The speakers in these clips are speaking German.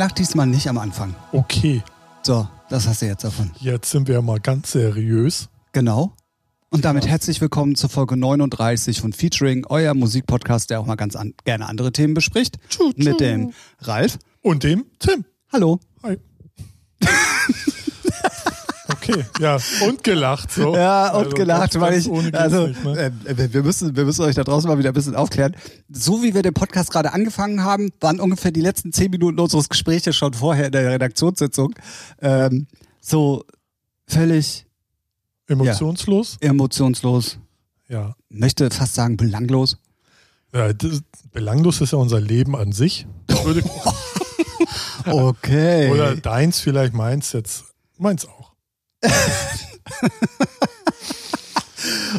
lach diesmal nicht am Anfang. Okay, So, das hast du jetzt davon. jetzt sind wir mal ganz seriös. Genau. Und damit herzlich willkommen zur Folge 39 von Featuring, euer Musikpodcast, der auch mal ganz an, gerne andere Themen bespricht. Tschu, tschu. Mit dem Ralf. Und dem Tim. Hallo. Okay, ja. Und gelacht. So. Ja, und Also gelacht, weil ich, also, nicht, ne? äh, wir müssen, wir müssen euch da draußen mal wieder ein bisschen aufklären. So wie wir den Podcast gerade angefangen haben, waren ungefähr die letzten zehn Minuten unseres Gespräches schon vorher in der Redaktionssitzung, ähm, so völlig Emotionslos? emotionslos, Ja. möchte fast sagen belanglos. ja das, belanglos ist ja unser Leben an sich. Okay. oder deins vielleicht, meins jetzt. Meins auch.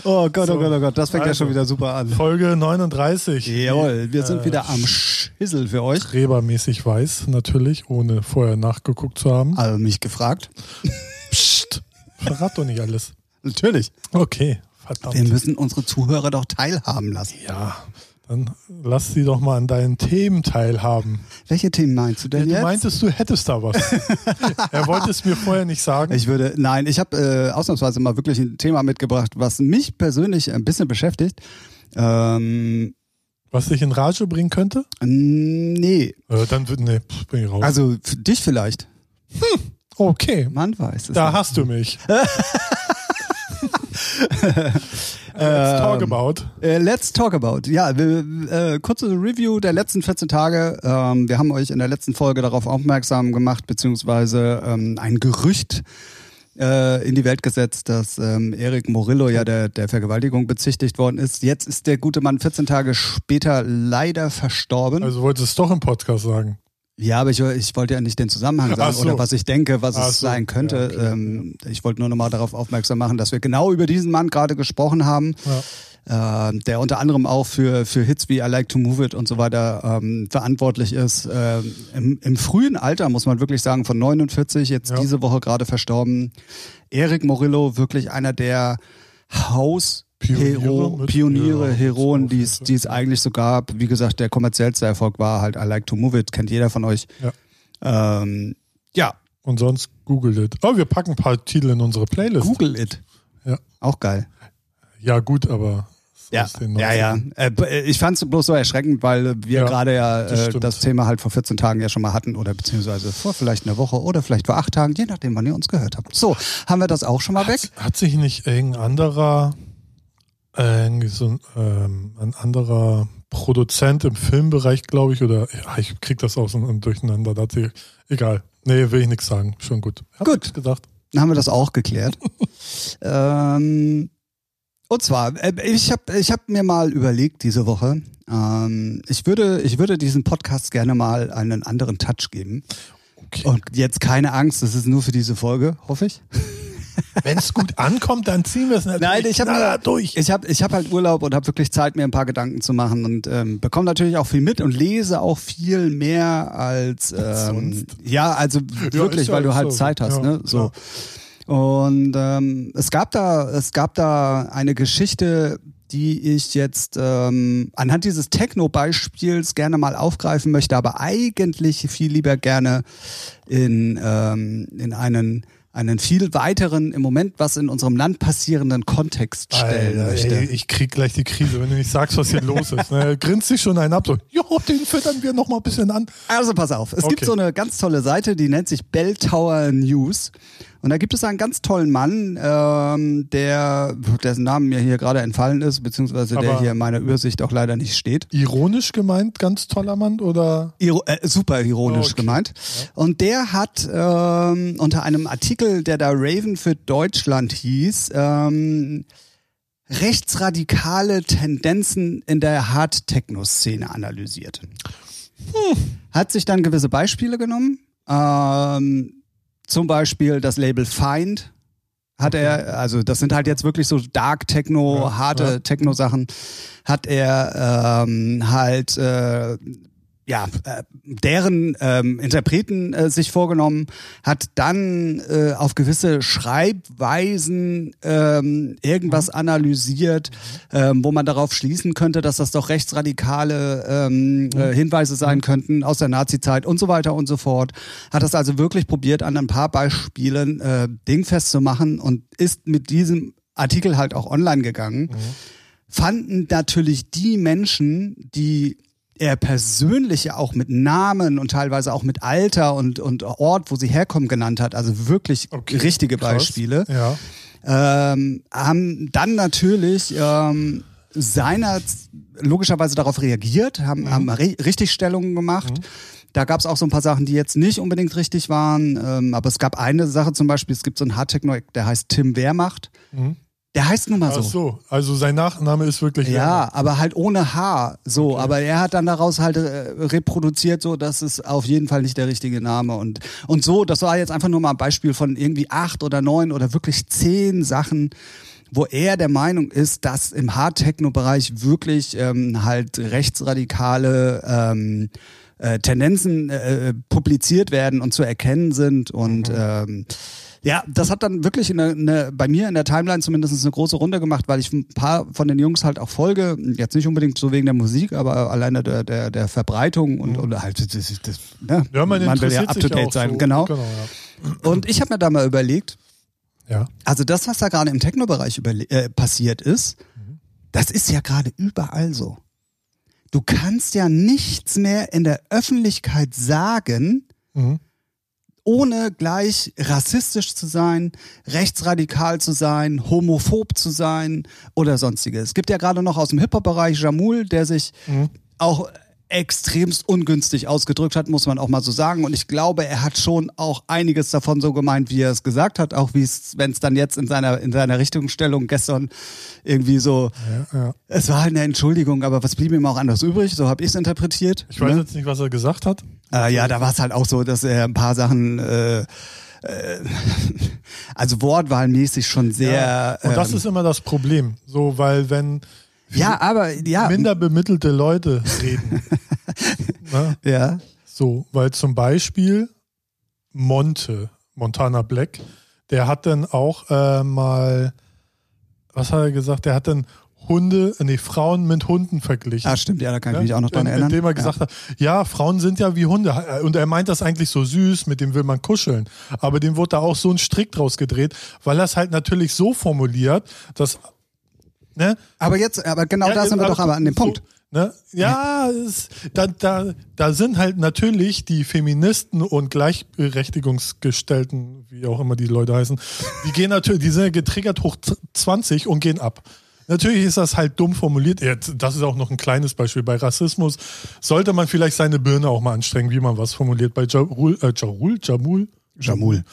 oh Gott, So. oh Gott, oh Gott, das fängt ja Also. schon wieder super an. Folge 39. Jawohl, wir sind Äh, wieder am Schissel für euch. Strebermäßig weiß, natürlich, ohne vorher nachgeguckt zu haben. Also mich gefragt. Psst. Verrat doch nicht alles. Natürlich. Okay, verdammt. Wir müssen unsere Zuhörer doch teilhaben lassen. Ja, dann lass sie doch mal an deinen Themen teilhaben. Welche Themen meinst du denn du jetzt? meintest, du hättest da was. er wollte es mir vorher nicht sagen. Ich würde, nein, ich habe äh, ausnahmsweise mal wirklich ein Thema mitgebracht, was mich persönlich ein bisschen beschäftigt. Ähm, was dich in Rage bringen könnte? nee, Äh, dann wird, nee, pff, bin ich raus. also für dich vielleicht. okay, Man weiß es. da hast du mich. Let's talk about. Äh, let's talk about. Ja, wir, äh, kurze Review der letzten 14 Tage. Ähm, wir haben euch in der letzten Folge darauf aufmerksam gemacht, beziehungsweise ähm, ein Gerücht äh, in die Welt gesetzt, dass ähm, Eric Morillo ja der, der Vergewaltigung bezichtigt worden ist. Jetzt ist der gute Mann 14 Tage später leider verstorben. Also wolltest du es doch im Podcast sagen. Ja, aber ich, ich wollte ja nicht den Zusammenhang sagen so. oder was ich denke, was Ach es so. sein könnte. Ja, okay, ähm, Ich wollte nur nochmal darauf aufmerksam machen, dass wir genau über diesen Mann gerade gesprochen haben, äh, der unter anderem auch für, für Hits wie I Like to Move It und so weiter ähm, verantwortlich ist. Ähm, im, Im frühen Alter, muss man wirklich sagen, von 49, jetzt Ja. diese Woche gerade verstorben. Eric Morillo, wirklich einer der Haus- Pioniere Hero, Pioniere, ja, Heroen, die es, die es eigentlich so gab. Wie gesagt, der kommerziellste Erfolg war halt I Like to Move It, kennt jeder von euch. Ja. Ähm, ja, Und sonst googelt it. Oh, wir packen ein paar Titel in unsere Playlist. Google It. Ja. Auch geil. Ja, gut, aber Ja, ja, ja. 90ern. Äh, b- ich fand es bloß so erschreckend, weil wir Ja, gerade ja das äh, das Thema halt vor 14 Tagen ja schon mal hatten oder beziehungsweise vor vielleicht einer Woche oder vielleicht vor acht Tagen, je nachdem, wann ihr uns gehört habt. So, haben wir das auch schon mal weg? Hat, hat sich nicht irgendein anderer, äh, irgendwie so ein, ähm, ein anderer Produzent im Filmbereich, glaube ich, oder ja, ich krieg das aus und durcheinander. Sie, egal. Nee, will ich nichts sagen. Schon gut. Hab Gut. gedacht. Dann haben wir das auch geklärt. ähm, und zwar, äh, ich habe ich hab mir mal überlegt diese Woche, ähm, ich, würde, ich würde diesem Podcast gerne mal einen anderen Touch geben. Okay. Und jetzt keine Angst, das ist nur für diese Folge, hoffe ich. Wenn es gut ankommt, dann ziehen wir es natürlich Nein, ich habe durch. Ich habe ich hab halt Urlaub und habe wirklich Zeit, mir ein paar Gedanken zu machen und ähm, bekomme natürlich auch viel mit und lese auch viel mehr als ähm, ja, also wirklich, ja weil du halt so. Zeit hast, Ja, ne? So. Und ähm, es gab da, es gab da eine Geschichte, die ich jetzt ähm, anhand dieses Techno-Beispiels gerne mal aufgreifen möchte, aber eigentlich viel lieber gerne in, ähm, in einen einen viel weiteren, im Moment was in unserem Land passierenden Kontext stellen Alter, möchte. ey, ich krieg gleich die Krise, wenn du nicht sagst, was hier los ist. Ne? Grinst sich schon einen ab, so, jo, den füttern wir noch mal ein bisschen an. Also pass auf, es gibt Okay. so eine ganz tolle Seite, die nennt sich Bell Tower News. Und da gibt es einen ganz tollen Mann, ähm, der, dessen Namen mir hier gerade entfallen ist, beziehungsweise der Aber- hier in meiner Übersicht auch leider nicht steht. Ironisch gemeint, ganz toller Mann, oder? Iro äh, super ironisch Okay. gemeint. Und der hat ähm, unter einem Artikel, der da Raven für Deutschland hieß, ähm, rechtsradikale Tendenzen in der Hard-Techno-Szene analysiert. Hat sich dann gewisse Beispiele genommen. Ähm, zum Beispiel das Label Find hat er, also das sind halt jetzt wirklich so Dark Techno, Ja, harte ja. Techno-Sachen, hat er ähm, halt äh, ja, äh, deren ähm, Interpreten äh, sich vorgenommen, hat dann äh, auf gewisse Schreibweisen ähm, irgendwas mhm. analysiert, ähm, wo man darauf schließen könnte, dass das doch rechtsradikale ähm, mhm. äh, Hinweise sein mhm. könnten aus der Nazizeit und so weiter und so fort. Hat das also wirklich probiert, an ein paar Beispielen äh, dingfest zu machen und ist mit diesem Artikel halt auch online gegangen. Mhm. Fanden natürlich die Menschen, die er persönlich ja auch mit Namen und teilweise auch mit Alter und, und Ort, wo sie herkommen, genannt hat. Also wirklich okay, richtige krass. Beispiele. Ja. Ähm, haben dann natürlich ähm, seiner logischerweise darauf reagiert, haben, mhm. haben Richtigstellungen gemacht. Mhm. Da gab es auch so ein paar Sachen, die jetzt nicht unbedingt richtig waren. Ähm, aber es gab eine Sache zum Beispiel, es gibt so einen Hardtechno, der heißt Tim Wehrmacht. Mhm. Der heißt nun mal so. Ach so, also sein Nachname ist wirklich. Ja, Werner. aber halt ohne H. So, okay. aber er hat dann daraus halt äh, reproduziert, so dass es auf jeden Fall nicht der richtige Name und und so. Das war jetzt einfach nur mal ein Beispiel von irgendwie acht oder neun oder wirklich zehn Sachen, wo er der Meinung ist, dass im Hard-Techno-Bereich wirklich ähm, halt rechtsradikale ähm, äh, Tendenzen äh, publiziert werden und zu erkennen sind und mhm. ähm, ja, das hat dann wirklich eine, eine, bei mir in der Timeline zumindest eine große Runde gemacht, weil ich ein paar von den Jungs halt auch folge. Jetzt nicht unbedingt so wegen der Musik, aber alleine der, der, der Verbreitung und, mhm. und halt das, das, ne? ja, man, man will ja up to date sein. So. Genau. genau ja. Und ich habe mir da mal überlegt, ja. also das, was da gerade im Techno-Bereich äh, passiert ist, mhm. das ist ja gerade überall so. Du kannst ja nichts mehr in der Öffentlichkeit sagen, mhm ohne gleich rassistisch zu sein, rechtsradikal zu sein, homophob zu sein oder sonstiges. Es gibt ja gerade noch aus dem Hip-Hop-Bereich Jamul, der sich mhm. auch extremst ungünstig ausgedrückt hat, muss man auch mal so sagen. Und ich glaube, er hat schon auch einiges davon so gemeint, wie er es gesagt hat, auch wie es, wenn es dann jetzt in seiner, in seiner Richtungsstellung gestern irgendwie so, ja, ja. es war halt eine Entschuldigung, aber was blieb ihm auch anders übrig? So habe ich es interpretiert. Ich weiß ne? jetzt nicht, was er gesagt hat. Äh, ja, da war es halt auch so, dass er ein paar Sachen äh, äh also wortwahlmäßig schon sehr. Ja, und das ähm, ist immer das Problem. So, weil wenn ja, aber ja. Minder bemittelte Leute reden. ne? Ja. So, weil zum Beispiel Monte, Montana Black, der hat dann auch äh, mal, was hat er gesagt? Der hat dann Hunde, nee, Frauen mit Hunden verglichen. Ah, stimmt, ja, da kann ich mich auch noch dran erinnern. Indem er gesagt hat, ja, Frauen sind ja wie Hunde. Und er meint das eigentlich so süß, mit dem will man kuscheln. Aber dem wurde da auch so ein Strick draus gedreht, weil er es halt natürlich so formuliert, dass Ne? Aber jetzt, aber genau ja, da sind wir doch aber an dem so, Punkt. Ne? Ja, es, da, da, da sind halt natürlich die Feministen und Gleichberechtigungsgestellten, wie auch immer die Leute heißen, die gehen natürlich, die sind getriggert hoch 20 und gehen ab. Natürlich ist das halt dumm formuliert. Das ist auch noch ein kleines Beispiel. Bei Rassismus sollte man vielleicht seine Birne auch mal anstrengen, wie man was formuliert. Bei Jarul, äh, Jarul, Jamul, Jamul.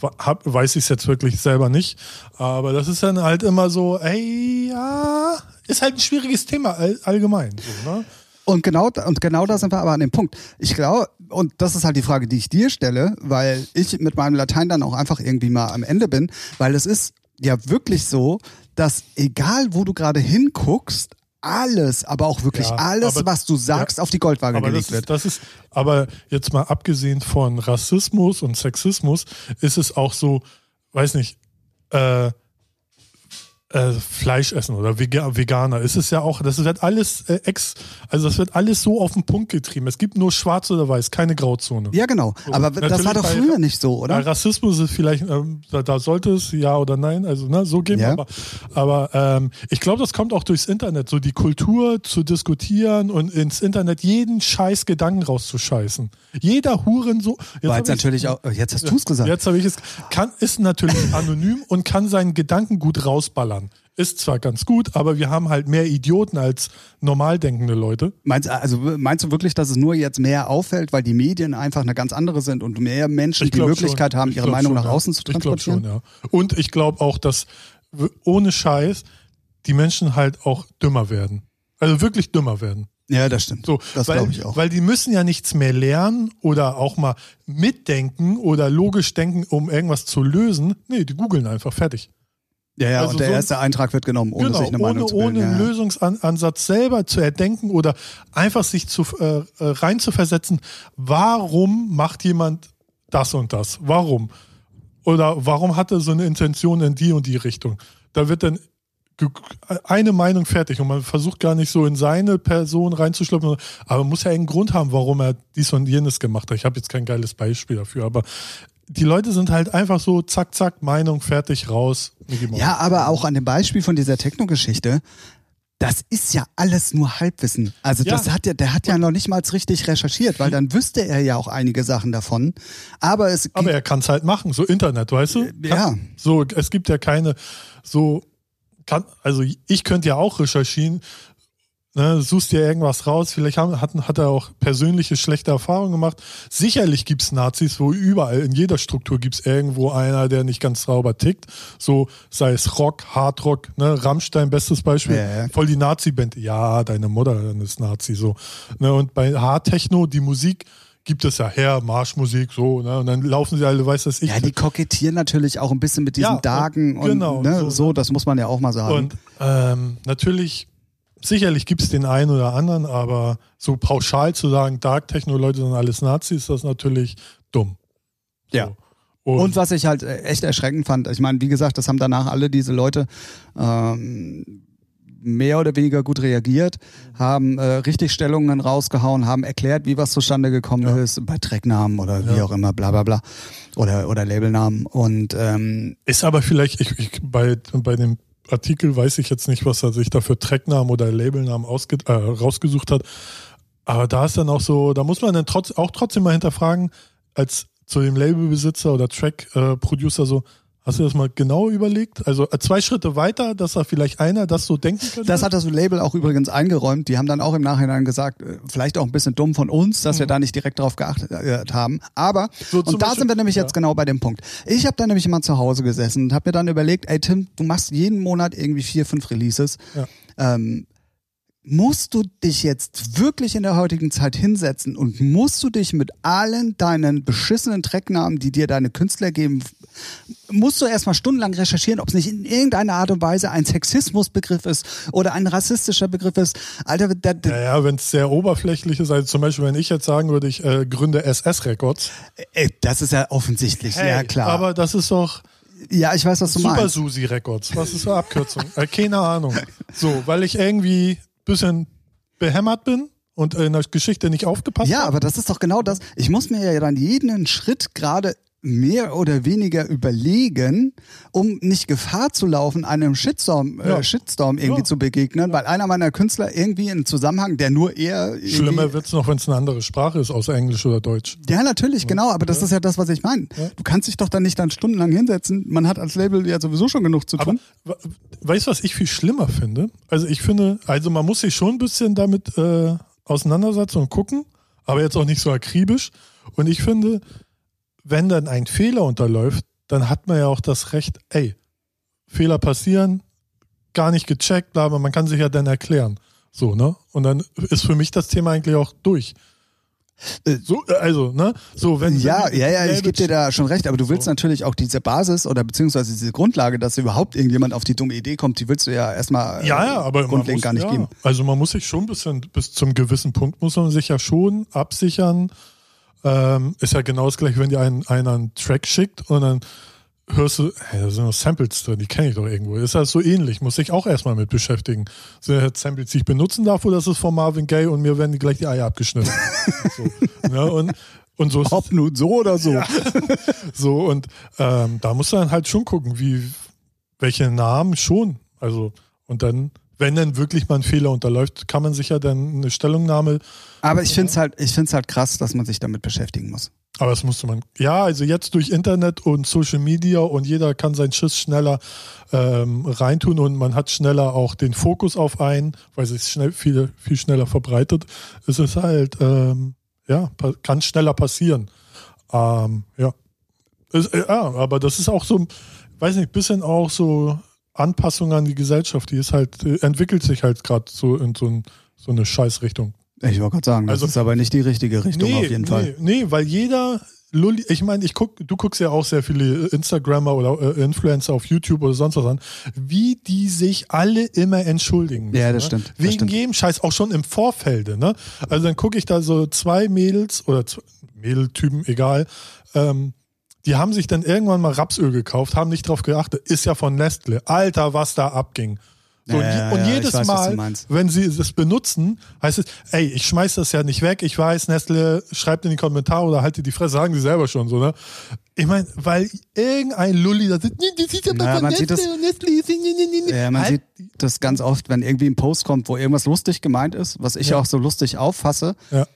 Weiß ich es jetzt wirklich selber nicht. Aber das ist dann halt immer so, ey, ja, ist halt ein schwieriges Thema all, allgemein. So, ne? Und genau, und genau da sind wir aber an dem Punkt. Ich glaube, und das ist halt die Frage, die ich dir stelle, weil ich mit meinem Latein dann auch einfach irgendwie mal am Ende bin, weil es ist ja wirklich so, dass egal wo du gerade hinguckst, alles, aber auch wirklich ja, alles, aber, was du sagst, ja, auf die Goldwaage gelegt das wird. Ist, das ist, aber jetzt mal abgesehen von Rassismus und Sexismus, ist es auch so, weiß nicht, äh, äh, Fleisch essen oder Veganer. Ist es ja auch, das wird alles äh, ex, also das wird alles so auf den Punkt getrieben. Es gibt nur schwarz oder weiß, keine Grauzone. Ja, genau. So, Aber das war doch früher bei, nicht so, oder? Rassismus ist vielleicht, ähm, da, da, sollte es ja oder nein, also ne, so gehen ja. aber, aber ähm, ich glaube, das kommt auch durchs Internet, so die Kultur zu diskutieren und ins Internet jeden scheiß Gedanken rauszuscheißen. Jeder Huren so. Jetzt jetzt natürlich auch, jetzt hast du es gesagt. Jetzt habe ich es, kann, ist natürlich anonym und kann seinen Gedanken gut rausballern ist zwar ganz gut, aber wir haben halt mehr Idioten als normal denkende Leute. Meinst, also meinst du wirklich, dass es nur jetzt mehr auffällt, weil die Medien einfach eine ganz andere sind und mehr Menschen die Möglichkeit schon. haben, ihre Meinung schon, nach außen zu transportieren? Ich schon, ja. Und ich glaube auch, dass ohne Scheiß die Menschen halt auch dümmer werden. Also wirklich dümmer werden. Ja, das stimmt. So, das glaube ich auch. Weil die müssen ja nichts mehr lernen oder auch mal mitdenken oder logisch denken, um irgendwas zu lösen. Nee, die googeln einfach fertig. Ja, ja, Also und der so erste Eintrag wird genommen, ohne genau, sich eine Meinung ohne, zu bilden. ohne einen ja. Lösungsansatz selber zu erdenken oder einfach sich zu, äh, äh, rein zu versetzen, warum macht jemand das und das? Warum? Oder warum hat er so eine Intention in die und die Richtung? Da wird dann eine Meinung fertig und man versucht gar nicht so in seine Person reinzuschlüpfen, aber man muss ja einen Grund haben, warum er dies und jenes gemacht hat. Ich habe jetzt kein geiles Beispiel dafür, aber die Leute sind halt einfach so zack, zack, Meinung, fertig, raus. Ja, aber auch an dem Beispiel von dieser Techno-Geschichte, das ist ja alles nur Halbwissen. Also Ja. das hat ja, der hat ja noch nicht mal richtig recherchiert, weil dann wüsste er ja auch einige Sachen davon. Aber es Aber er kann es halt machen, so Internet, weißt du? ja. Kann, so, es gibt ja keine, so, kann, also ich könnte ja auch recherchieren, ne, suchst dir irgendwas raus, vielleicht haben, hat, hat er auch persönliche schlechte Erfahrungen gemacht. Sicherlich gibt's Nazis, wo überall, in jeder Struktur gibt's irgendwo einer, der nicht ganz sauber tickt. So, sei es Rock, Hardrock, ne, Rammstein, bestes Beispiel. Ja, ja. Voll die Nazi-Band. Ja, deine Mutter ist Nazi, so. Ne, und bei Hardtechno, die Musik, gibt es ja her, Marschmusik, so, ne? Und dann laufen sie alle, weiß das ich. ja, die kokettieren natürlich auch ein bisschen mit diesen Ja, Dagen und genau, ne, so, so, das muss man ja auch mal sagen. Und ähm, natürlich, sicherlich gibt es den einen oder anderen, aber so pauschal zu sagen, Dark Techno-Leute sind alles Nazis, ist das natürlich dumm. So. Ja. Und, Und was ich halt äh, echt erschreckend fand, ich meine, wie gesagt, das haben danach alle diese Leute ähm, mehr oder weniger gut reagiert, haben äh, richtig Stellungen rausgehauen, haben erklärt, wie was zustande gekommen Ja. ist, bei Tracknamen oder wie Ja. auch immer, bla bla bla. Oder, oder Labelnamen. Und ähm, ist aber vielleicht, ich, ich, bei, bei dem Artikel weiß ich jetzt nicht, was er sich da für Tracknamen oder Labelnamen äh, rausgesucht hat. Aber da ist dann auch so, da muss man dann trotz, auch trotzdem mal hinterfragen, als zu dem Labelbesitzer oder Track-Producer so, hast du das mal genau überlegt? Also äh, zwei Schritte weiter, dass da vielleicht einer das so denken könnte? das hat das Label auch übrigens eingeräumt. Die haben dann auch im Nachhinein gesagt, äh, vielleicht auch ein bisschen dumm von uns, dass wir da nicht direkt drauf geachtet äh, haben. Aber, Mhm. So und da Beispiel- sind wir nämlich ja. jetzt genau bei dem Punkt. Ich habe da nämlich mal zu Hause gesessen und habe mir dann überlegt, ey Tim, du machst jeden Monat irgendwie vier, fünf Releases. Ja. Ähm, musst du dich jetzt wirklich in der heutigen Zeit hinsetzen und musst du dich mit allen deinen beschissenen Tracknamen, die dir deine Künstler geben, musst du erstmal stundenlang recherchieren, ob es nicht in irgendeiner Art und Weise ein Sexismusbegriff ist oder ein rassistischer Begriff ist. Alter, da, da, Naja, wenn es sehr oberflächlich ist, also zum Beispiel, wenn ich jetzt sagen würde, ich äh, gründe SS Records. das ist ja offensichtlich, ja klar. Aber das ist doch ja, ich weiß, was du Super meinst. Susi Records. Was ist die Abkürzung? äh, keine Ahnung. So, weil ich irgendwie bisschen behämmert bin und in der Geschichte nicht aufgepasst Ja, habe. aber das ist doch genau das. Ich muss mir ja dann jeden Schritt gerade mehr oder weniger überlegen, um nicht Gefahr zu laufen, einem Shitstorm, äh, Ja. Shitstorm irgendwie Ja. zu begegnen, weil einer meiner Künstler irgendwie einen Zusammenhang, der nur eher Schlimmer wird's noch, wenn es eine andere Sprache ist, außer Englisch oder Deutsch. Ja, natürlich, genau, aber das ist ja das, was ich meine. Ja. Du kannst dich doch dann nicht dann stundenlang hinsetzen. Man hat als Label ja sowieso schon genug zu Aber tun. we- weißt du, was ich viel schlimmer finde? Also ich finde, also man muss sich schon ein bisschen damit äh, auseinandersetzen und gucken, aber jetzt auch nicht so akribisch. Und ich finde, wenn dann ein Fehler unterläuft, dann hat man ja auch das Recht, ey, Fehler passieren, gar nicht gecheckt, bla, aber man kann sich ja dann erklären. So, ne? Und dann ist für mich das Thema eigentlich auch durch. Äh, So, äh, also, ne? So, wenn Ja, ja, ja, ich gebe dir da schon recht, aber du willst So. natürlich auch diese Basis oder beziehungsweise diese Grundlage, dass überhaupt irgendjemand auf die dumme Idee kommt, die willst du ja erstmal äh, Ja, ja, aber grundlegend muss, gar nicht ja, geben. Also man muss sich schon ein bisschen, bis zum gewissen Punkt muss man sich ja schon absichern. Ähm, ist ja genau das gleiche, wenn dir ein, einer einen Track schickt und dann hörst du, hey, da sind noch Samples drin, die kenne ich doch irgendwo. Ist das so ähnlich, muss ich auch erstmal mit beschäftigen. Sind das Samples, die ich benutzen darf, oder ist es von Marvin Gaye und mir werden gleich die Eier abgeschnitten? so, ne? und, und so Ob nun so oder so. so, und ähm, da musst du dann halt schon gucken, wie, welche Namen schon. Also, und dann, wenn dann wirklich mal ein Fehler unterläuft, kann man sich ja dann eine Stellungnahme, Aber ich finde es halt, ich find's halt krass, dass man sich damit beschäftigen muss. aber das musste man, ja, also jetzt durch Internet und Social Media und jeder kann seinen Schiss schneller ähm, reintun und man hat schneller auch den Fokus auf einen, weil sich schnell viel, viel schneller verbreitet. Es ist halt, ähm, ja, kann schneller passieren. Ähm, ja. Es, äh, ja, aber das ist auch so, weiß nicht, bisschen auch so Anpassung an die Gesellschaft, die ist halt, äh, entwickelt sich halt gerade so in so, ein, so eine Scheißrichtung. Ich wollte gerade sagen, das Also- ist aber nicht die richtige Richtung auf jeden nee, Fall. Nee, weil jeder, Lulli, ich meine, ich guck, du guckst ja auch sehr viele Instagrammer oder äh, Influencer auf YouTube oder sonst was an, wie die sich alle immer entschuldigen. Ja, das ne? stimmt, das Wegen stimmt. jedem Scheiß, auch schon im Vorfelde, ne? Also dann gucke ich da so zwei Mädels oder zwei Mädeltypen, egal, ähm, die haben sich dann irgendwann mal Rapsöl gekauft, haben nicht drauf geachtet, ist ja von Nestle. Alter, was da abging. So, Ja, und ja, jedes weiß, Mal, wenn sie das benutzen, heißt es, ey, ich schmeiß das ja nicht weg, ich weiß, Nestle, schreibt in die Kommentare oder haltet die Fresse, sagen die selber schon so, ne? Ich meine, weil irgendein Lulli da sitzt, nee, das ist Ja, von man sieht Nestle das- und Nestle ist, nee, nee. Ja, man Halt- sieht das ganz oft, wenn irgendwie ein Post kommt, wo irgendwas lustig gemeint ist, was ich Ja. auch so lustig auffasse. Ja.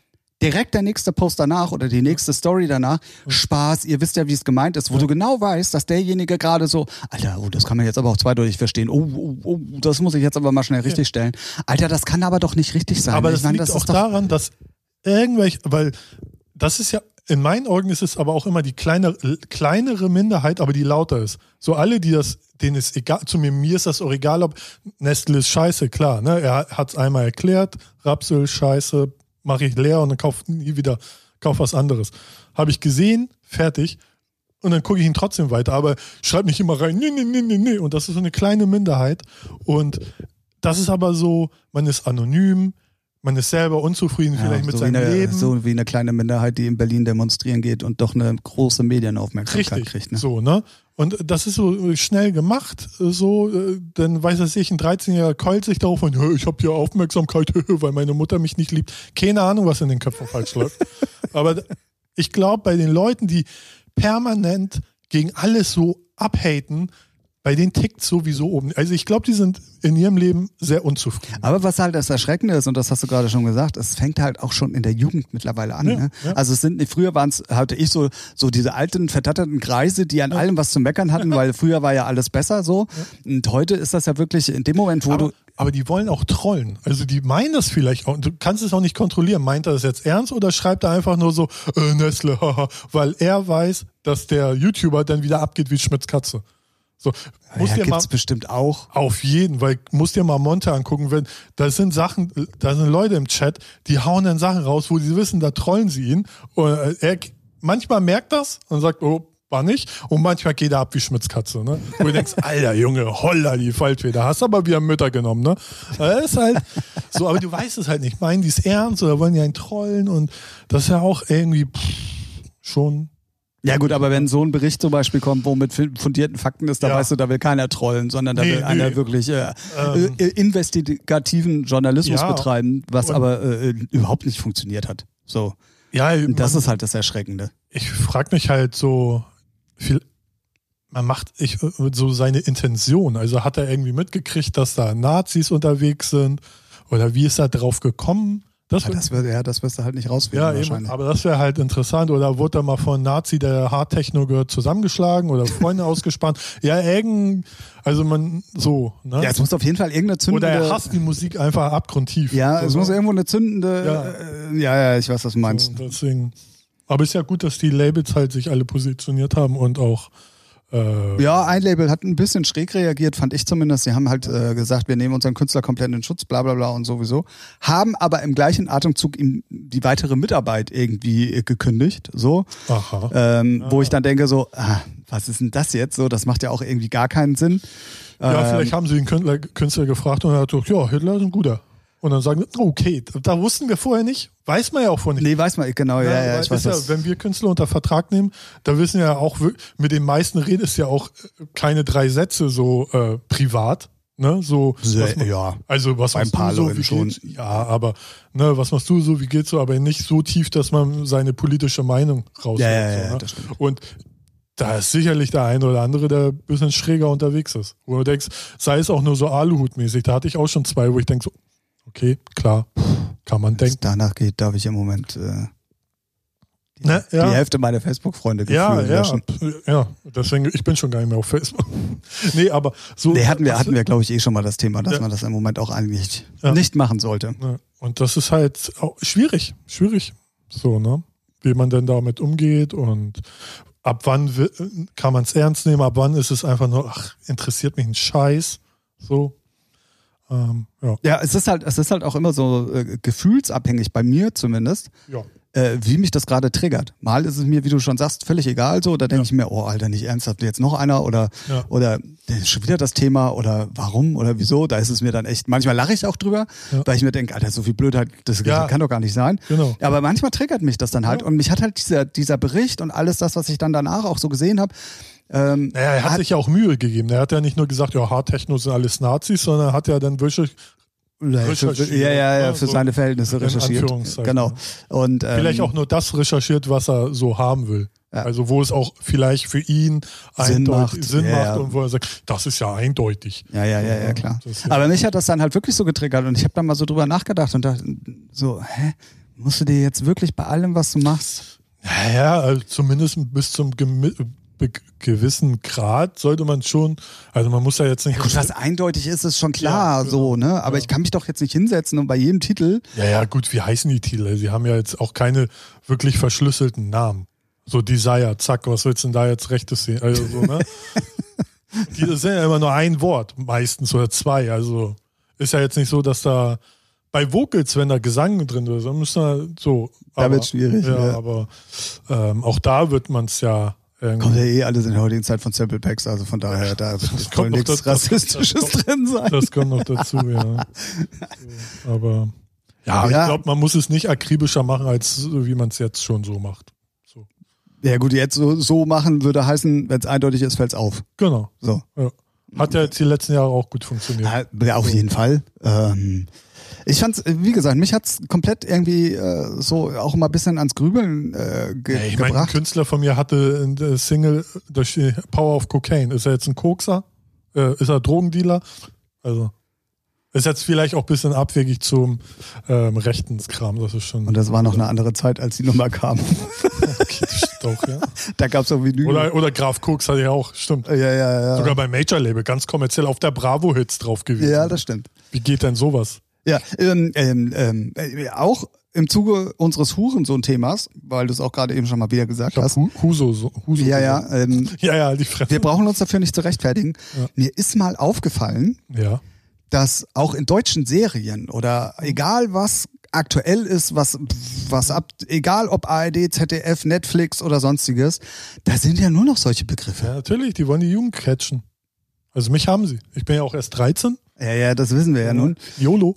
Direkt der nächste Post danach oder die nächste Story danach, Spaß, ihr wisst ja, wie es gemeint ist, wo du genau weißt, dass derjenige gerade so, Alter, oh, das kann man jetzt aber auch zweideutig verstehen, oh, oh, oh, das muss ich jetzt aber mal schnell richtig stellen. Alter, das kann aber doch nicht richtig sein. Aber Ich das meine, liegt das auch daran, dass irgendwelche, weil das ist ja, in meinen Augen ist es aber auch immer die kleine, kleinere Minderheit, aber die lauter ist. So alle, die das, denen ist egal, zu mir, mir ist das auch egal, ob Nestle ist scheiße, klar, ne? Er hat es einmal erklärt, Rapsöl scheiße, mache ich leer und dann kauf nie wieder, kauf was anderes. Habe ich gesehen, fertig. Und dann gucke ich ihn trotzdem weiter, aber schreib nicht immer rein, nee, nee, nee, nee, nee. Und das ist so eine kleine Minderheit. Und das ist aber so, man ist anonym, man ist selber unzufrieden ja, vielleicht mit so, seinem eine, Leben. so wie eine kleine Minderheit, die in Berlin demonstrieren geht und doch eine große Medienaufmerksamkeit Richtig, kriegt. Ne? so, ne? Und das ist so schnell gemacht, so, äh, dann weiß das ich, ein 13-Jähriger keult sich darauf und "Hö, ich habe hier Aufmerksamkeit, weil meine Mutter mich nicht liebt. Keine Ahnung, was in den Köpfen falsch läuft. Aber ich glaube, bei den Leuten, die permanent gegen alles so abhaten, bei denen tickt sowieso oben. Also ich glaube, die sind in ihrem Leben sehr unzufrieden. Aber was halt das Erschreckende ist, und das hast du gerade schon gesagt, es fängt halt auch schon in der Jugend mittlerweile an. Ja, ne? ja. Also es sind nicht, früher waren es, hatte ich so, so diese alten, vertatterten Kreise, die an allem was zu meckern hatten, weil früher war ja alles besser so. Und heute ist das ja wirklich in dem Moment, wo Aber, du. aber die wollen auch trollen. Also die meinen das vielleicht auch. Du kannst es auch nicht kontrollieren. Meint er das jetzt ernst oder schreibt er einfach nur so, äh, Nestle, haha, weil er weiß, dass der YouTuber dann wieder abgeht wie Schmitz Katze. So, muss ja, dir mal gibt's bestimmt auch. auf jeden, weil musst dir mal Monte angucken, wenn da sind Sachen, da sind Leute im Chat, die hauen dann Sachen raus, wo sie wissen, da trollen sie ihn. Und äh, er manchmal merkt das und sagt, oh, war nicht. Und manchmal geht er ab wie Schmitz Katze, ne? Wo du denkst, Alter Junge, holla die Faltfeder, hast aber wieder Mütter genommen, ne? Das ist halt so, aber du weißt es halt nicht. Meinen die es ernst oder wollen die einen trollen? Und das ist ja auch irgendwie pff, schon. Ja gut, aber wenn so ein Bericht zum Beispiel kommt, wo mit fundierten Fakten ist, da Ja. weißt du, da will keiner trollen, sondern da Nee, will nee. einer wirklich äh, Ähm. äh, investigativen Journalismus Ja. betreiben, was Und- aber äh, überhaupt nicht funktioniert hat. So, Ja, und das man- ist halt das Erschreckende. ich frage mich halt so viel. Man macht ich, so seine Intention. Also hat er irgendwie mitgekriegt, dass da Nazis unterwegs sind? Oder wie ist er drauf gekommen? Das, Ja, wär- das, wird, ja, das wirst du halt nicht rausfinden ja, eben, aber das wäre halt interessant. Oder wurde er mal von Nazi, der Hardtechno gehört, zusammengeschlagen oder Freunde ausgespannt? Ja, irgend, also man, so, ne? Ja, es muss auf jeden Fall irgendeine zündende. oder er hasst die Musik einfach abgrundtief. Ja, so, es muss ne? irgendwo eine zündende. Ja. Äh, ja, ja, ich weiß, was du meinst. Und deswegen. Aber ist ja gut, dass die Labels halt sich alle positioniert haben und auch Ja, ein Label hat ein bisschen schräg reagiert, fand ich zumindest. Sie haben halt äh, gesagt, wir nehmen unseren Künstler komplett in Schutz, bla bla bla und sowieso. Haben aber im gleichen Atemzug ihm die weitere Mitarbeit irgendwie äh, gekündigt. So. aha. Ähm, Wo ich dann denke, so, ah, was ist denn das jetzt? So, das macht ja auch irgendwie gar keinen Sinn. Ja, Ähm, vielleicht haben sie den Künstler, Künstler gefragt und er hat gesagt, ja, Hitler ist ein guter. Und dann sagen wir, okay, da wussten wir vorher nicht, weiß man ja auch vorher nicht. Nee, weiß man, genau, ja, ja, weil ich weiß ist ja, wenn wir Künstler unter Vertrag nehmen, da wissen ja auch, mit den meisten redest ja auch äh, keine drei Sätze so äh, privat. Ne, so, Sehr- was ma- ja. Also was Beim machst du so, wie schon. geht's? Ja, aber ne, was machst du so, wie geht's so, aber nicht so tief, dass man seine politische Meinung raushaut. Ja, ja, so, ja, ne? das stimmt. Und da ist sicherlich der eine oder andere, der ein bisschen schräger unterwegs ist. Wo du denkst, sei es auch nur so Aluhutmäßig. Da hatte ich auch schon zwei, wo ich denke so, okay, klar, kann man es denken. danach geht, darf ich im Moment äh, die, Ne, ja. die Hälfte meiner Facebook-Freunde Ja, gefühlt ja, löschen. ja, deswegen, ich bin schon gar nicht mehr auf Facebook. nee, aber so. Nee, hatten wir, hatten wir, glaube ich, eh schon mal das Thema, dass Ja. man das im Moment auch eigentlich nicht machen sollte. Und das ist halt schwierig, schwierig. So, ne? Wie man denn damit umgeht und ab wann kann man es ernst nehmen, ab wann ist es einfach nur, ach, interessiert mich ein Scheiß. So. Ähm, ja. Ja, es ist halt, es ist halt auch immer so äh, gefühlsabhängig, bei mir zumindest. ja. äh, wie mich das gerade triggert. Mal ist es mir, wie du schon sagst, völlig egal so. Da denke Ja. ich mir, oh Alter, nicht ernsthaft, jetzt noch einer oder Ja. oder ist schon wieder das Thema oder warum oder wieso. Da ist es mir dann echt. Manchmal lache ich auch drüber, Ja. weil ich mir denke, Alter, so viel Blödheit, das kann doch gar nicht sein. Genau. Aber manchmal triggert mich das dann halt und mich hat halt dieser dieser Bericht und alles das, was ich dann danach auch so gesehen habe. Ähm, Naja, er hat sich ja auch Mühe gegeben. Er hat ja nicht nur gesagt, ja, Hardtechno sind alles Nazis, sondern er hat ja dann wirklich, Ja, für, ja, ja, ja, für so seine Verhältnisse recherchiert. Genau. Und ähm, vielleicht auch nur das recherchiert, was er so haben will. Ja. Also wo es auch vielleicht für ihn Sinn macht. Sinn Ja, macht ja. und wo er sagt, das ist ja eindeutig. Ja, ja, ja, ja, klar. Das- Aber mich hat das dann halt wirklich so getriggert und ich habe dann mal so drüber nachgedacht und dachte so, hä, musst du dir jetzt wirklich bei allem, was du machst? Naja, also zumindest bis zum gewissen Grad sollte man schon, also man muss ja jetzt nicht. Gut, was eindeutig ist, ist schon klar, Ja, genau. so, ne? Aber Ja. ich kann mich doch jetzt nicht hinsetzen und bei jedem Titel, Ja, ja, gut, wie heißen die Titel? Sie haben ja jetzt auch keine wirklich verschlüsselten Namen. So Desire, zack, was willst du denn da jetzt rechtes sehen? Also so, ne? die das sind ja immer nur ein Wort, meistens oder zwei. Also ist ja jetzt nicht so, dass da bei Vocals, wenn da Gesang drin ist, dann müssen wir so. Da wird's schwierig, Ja, ja. aber ähm, auch da wird man es ja irgendwie. kommt ja eh alles in der heutigen Zeit von Sample Packs, also von daher, da soll nichts dazu. Das- Rassistisches das kommt- drin sein. Das kommt noch dazu, ja. So, aber ja, Ja. ich glaube, man muss es nicht akribischer machen, als wie man es jetzt schon so macht. So. Ja gut, jetzt so, so machen würde heißen, wenn es eindeutig ist, fällt's auf. Genau. So. Ja. Hat ja jetzt die letzten Jahre auch gut funktioniert. Ja, auf jeden Fall. Ähm, ich fand's, wie gesagt, mich hat's komplett irgendwie äh, so auch mal ein bisschen ans Grübeln äh, ge Ja, ich meine, ein. Künstler von mir hatte ein äh, Single durch Power of Cocaine. Ist er jetzt ein Kokser? Äh, ist er Drogendealer? Also ist jetzt vielleicht auch ein bisschen abwegig zum ähm, Rechtskram. Das ist schon. Und das war noch eine andere Zeit, als die Nummer kam. okay, das stimmt auch, ja. da gab's auch Vinyl. Oder, oder Graf Koks hatte ja auch, stimmt. ja, ja, ja. Sogar beim Major-Label, ganz kommerziell auf der Bravo-Hits drauf gewesen. ja, das stimmt. Wie geht denn sowas? Ja, ähm, ähm, ähm, äh, auch im Zuge unseres Hurensohn-Themas, weil du es auch gerade eben schon mal wieder gesagt hast. Hu- Huso, so, Huso Ja, ja. Ähm, Ja, ja, die Fresse. wir brauchen uns dafür nicht zu rechtfertigen. Ja. Mir ist mal aufgefallen, Ja. dass auch in deutschen Serien oder egal was aktuell ist, was, was ab, egal ob ARD, ZDF, Netflix oder sonstiges, da sind ja nur noch solche Begriffe. ja, natürlich, die wollen die Jugend catchen. Also mich haben sie. Ich bin ja auch erst 13. Ja, ja, das wissen wir ja nun. YOLO.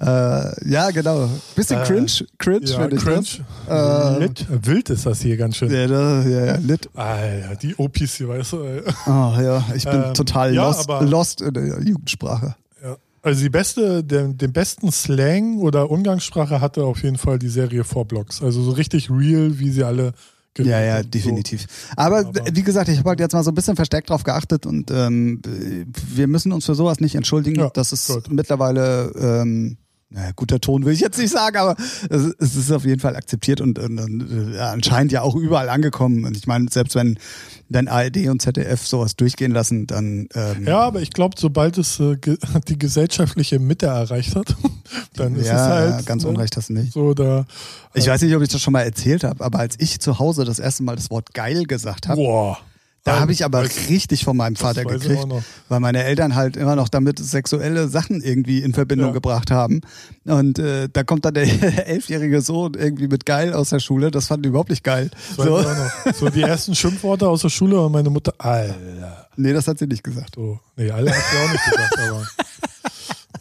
Äh, ja, genau. Bisschen Äh, cringe, cringe, Ja, finde ich cringe. das. Äh, Lit. Wild ist das hier ganz schön. Ja, da, ja, ja, lit. Alter, die Opis hier, weißt du. ey. Ah, ja, ich bin Ähm, total ja, lost, lost in der Jugendsprache. Also die beste, den, den besten Slang oder Umgangssprache hatte auf jeden Fall die Serie Four Blocks. Also so richtig real, wie sie alle Ja, gelebt ja, haben. definitiv. Aber, Aber- wie gesagt, ich habe halt jetzt mal so ein bisschen verstärkt drauf geachtet und ähm, wir müssen uns für sowas nicht entschuldigen. Ja, das ist gut. mittlerweile, ähm, naja, guter Ton will ich jetzt nicht sagen, aber es, ist auf jeden Fall akzeptiert und, und, und äh, anscheinend ja auch überall angekommen. Und ich meine, selbst wenn dann ARD und ZDF sowas durchgehen lassen, dann ähm. Ja, aber ich glaube, sobald es äh, ge die gesellschaftliche Mitte erreicht hat, dann ist ja, es halt ja, ganz ne, unrecht hast du nicht. so da. Ich weiß nicht, ob ich das schon mal erzählt habe, aber als ich zu Hause das erste Mal das Wort geil gesagt habe, Boah. Da habe ich aber Weiß- richtig von meinem Vater ich gekriegt, weil meine Eltern halt immer noch damit sexuelle Sachen irgendwie in Verbindung Ja. gebracht haben. Und äh, da kommt dann der elfjährige Sohn irgendwie mit geil aus der Schule. Das fanden die überhaupt nicht geil. So. ich so die ersten Schimpfworte aus der Schule und meine Mutter, Alter. Nee, das hat sie nicht gesagt. So. Nee, alle hat sie auch nicht gesagt, aber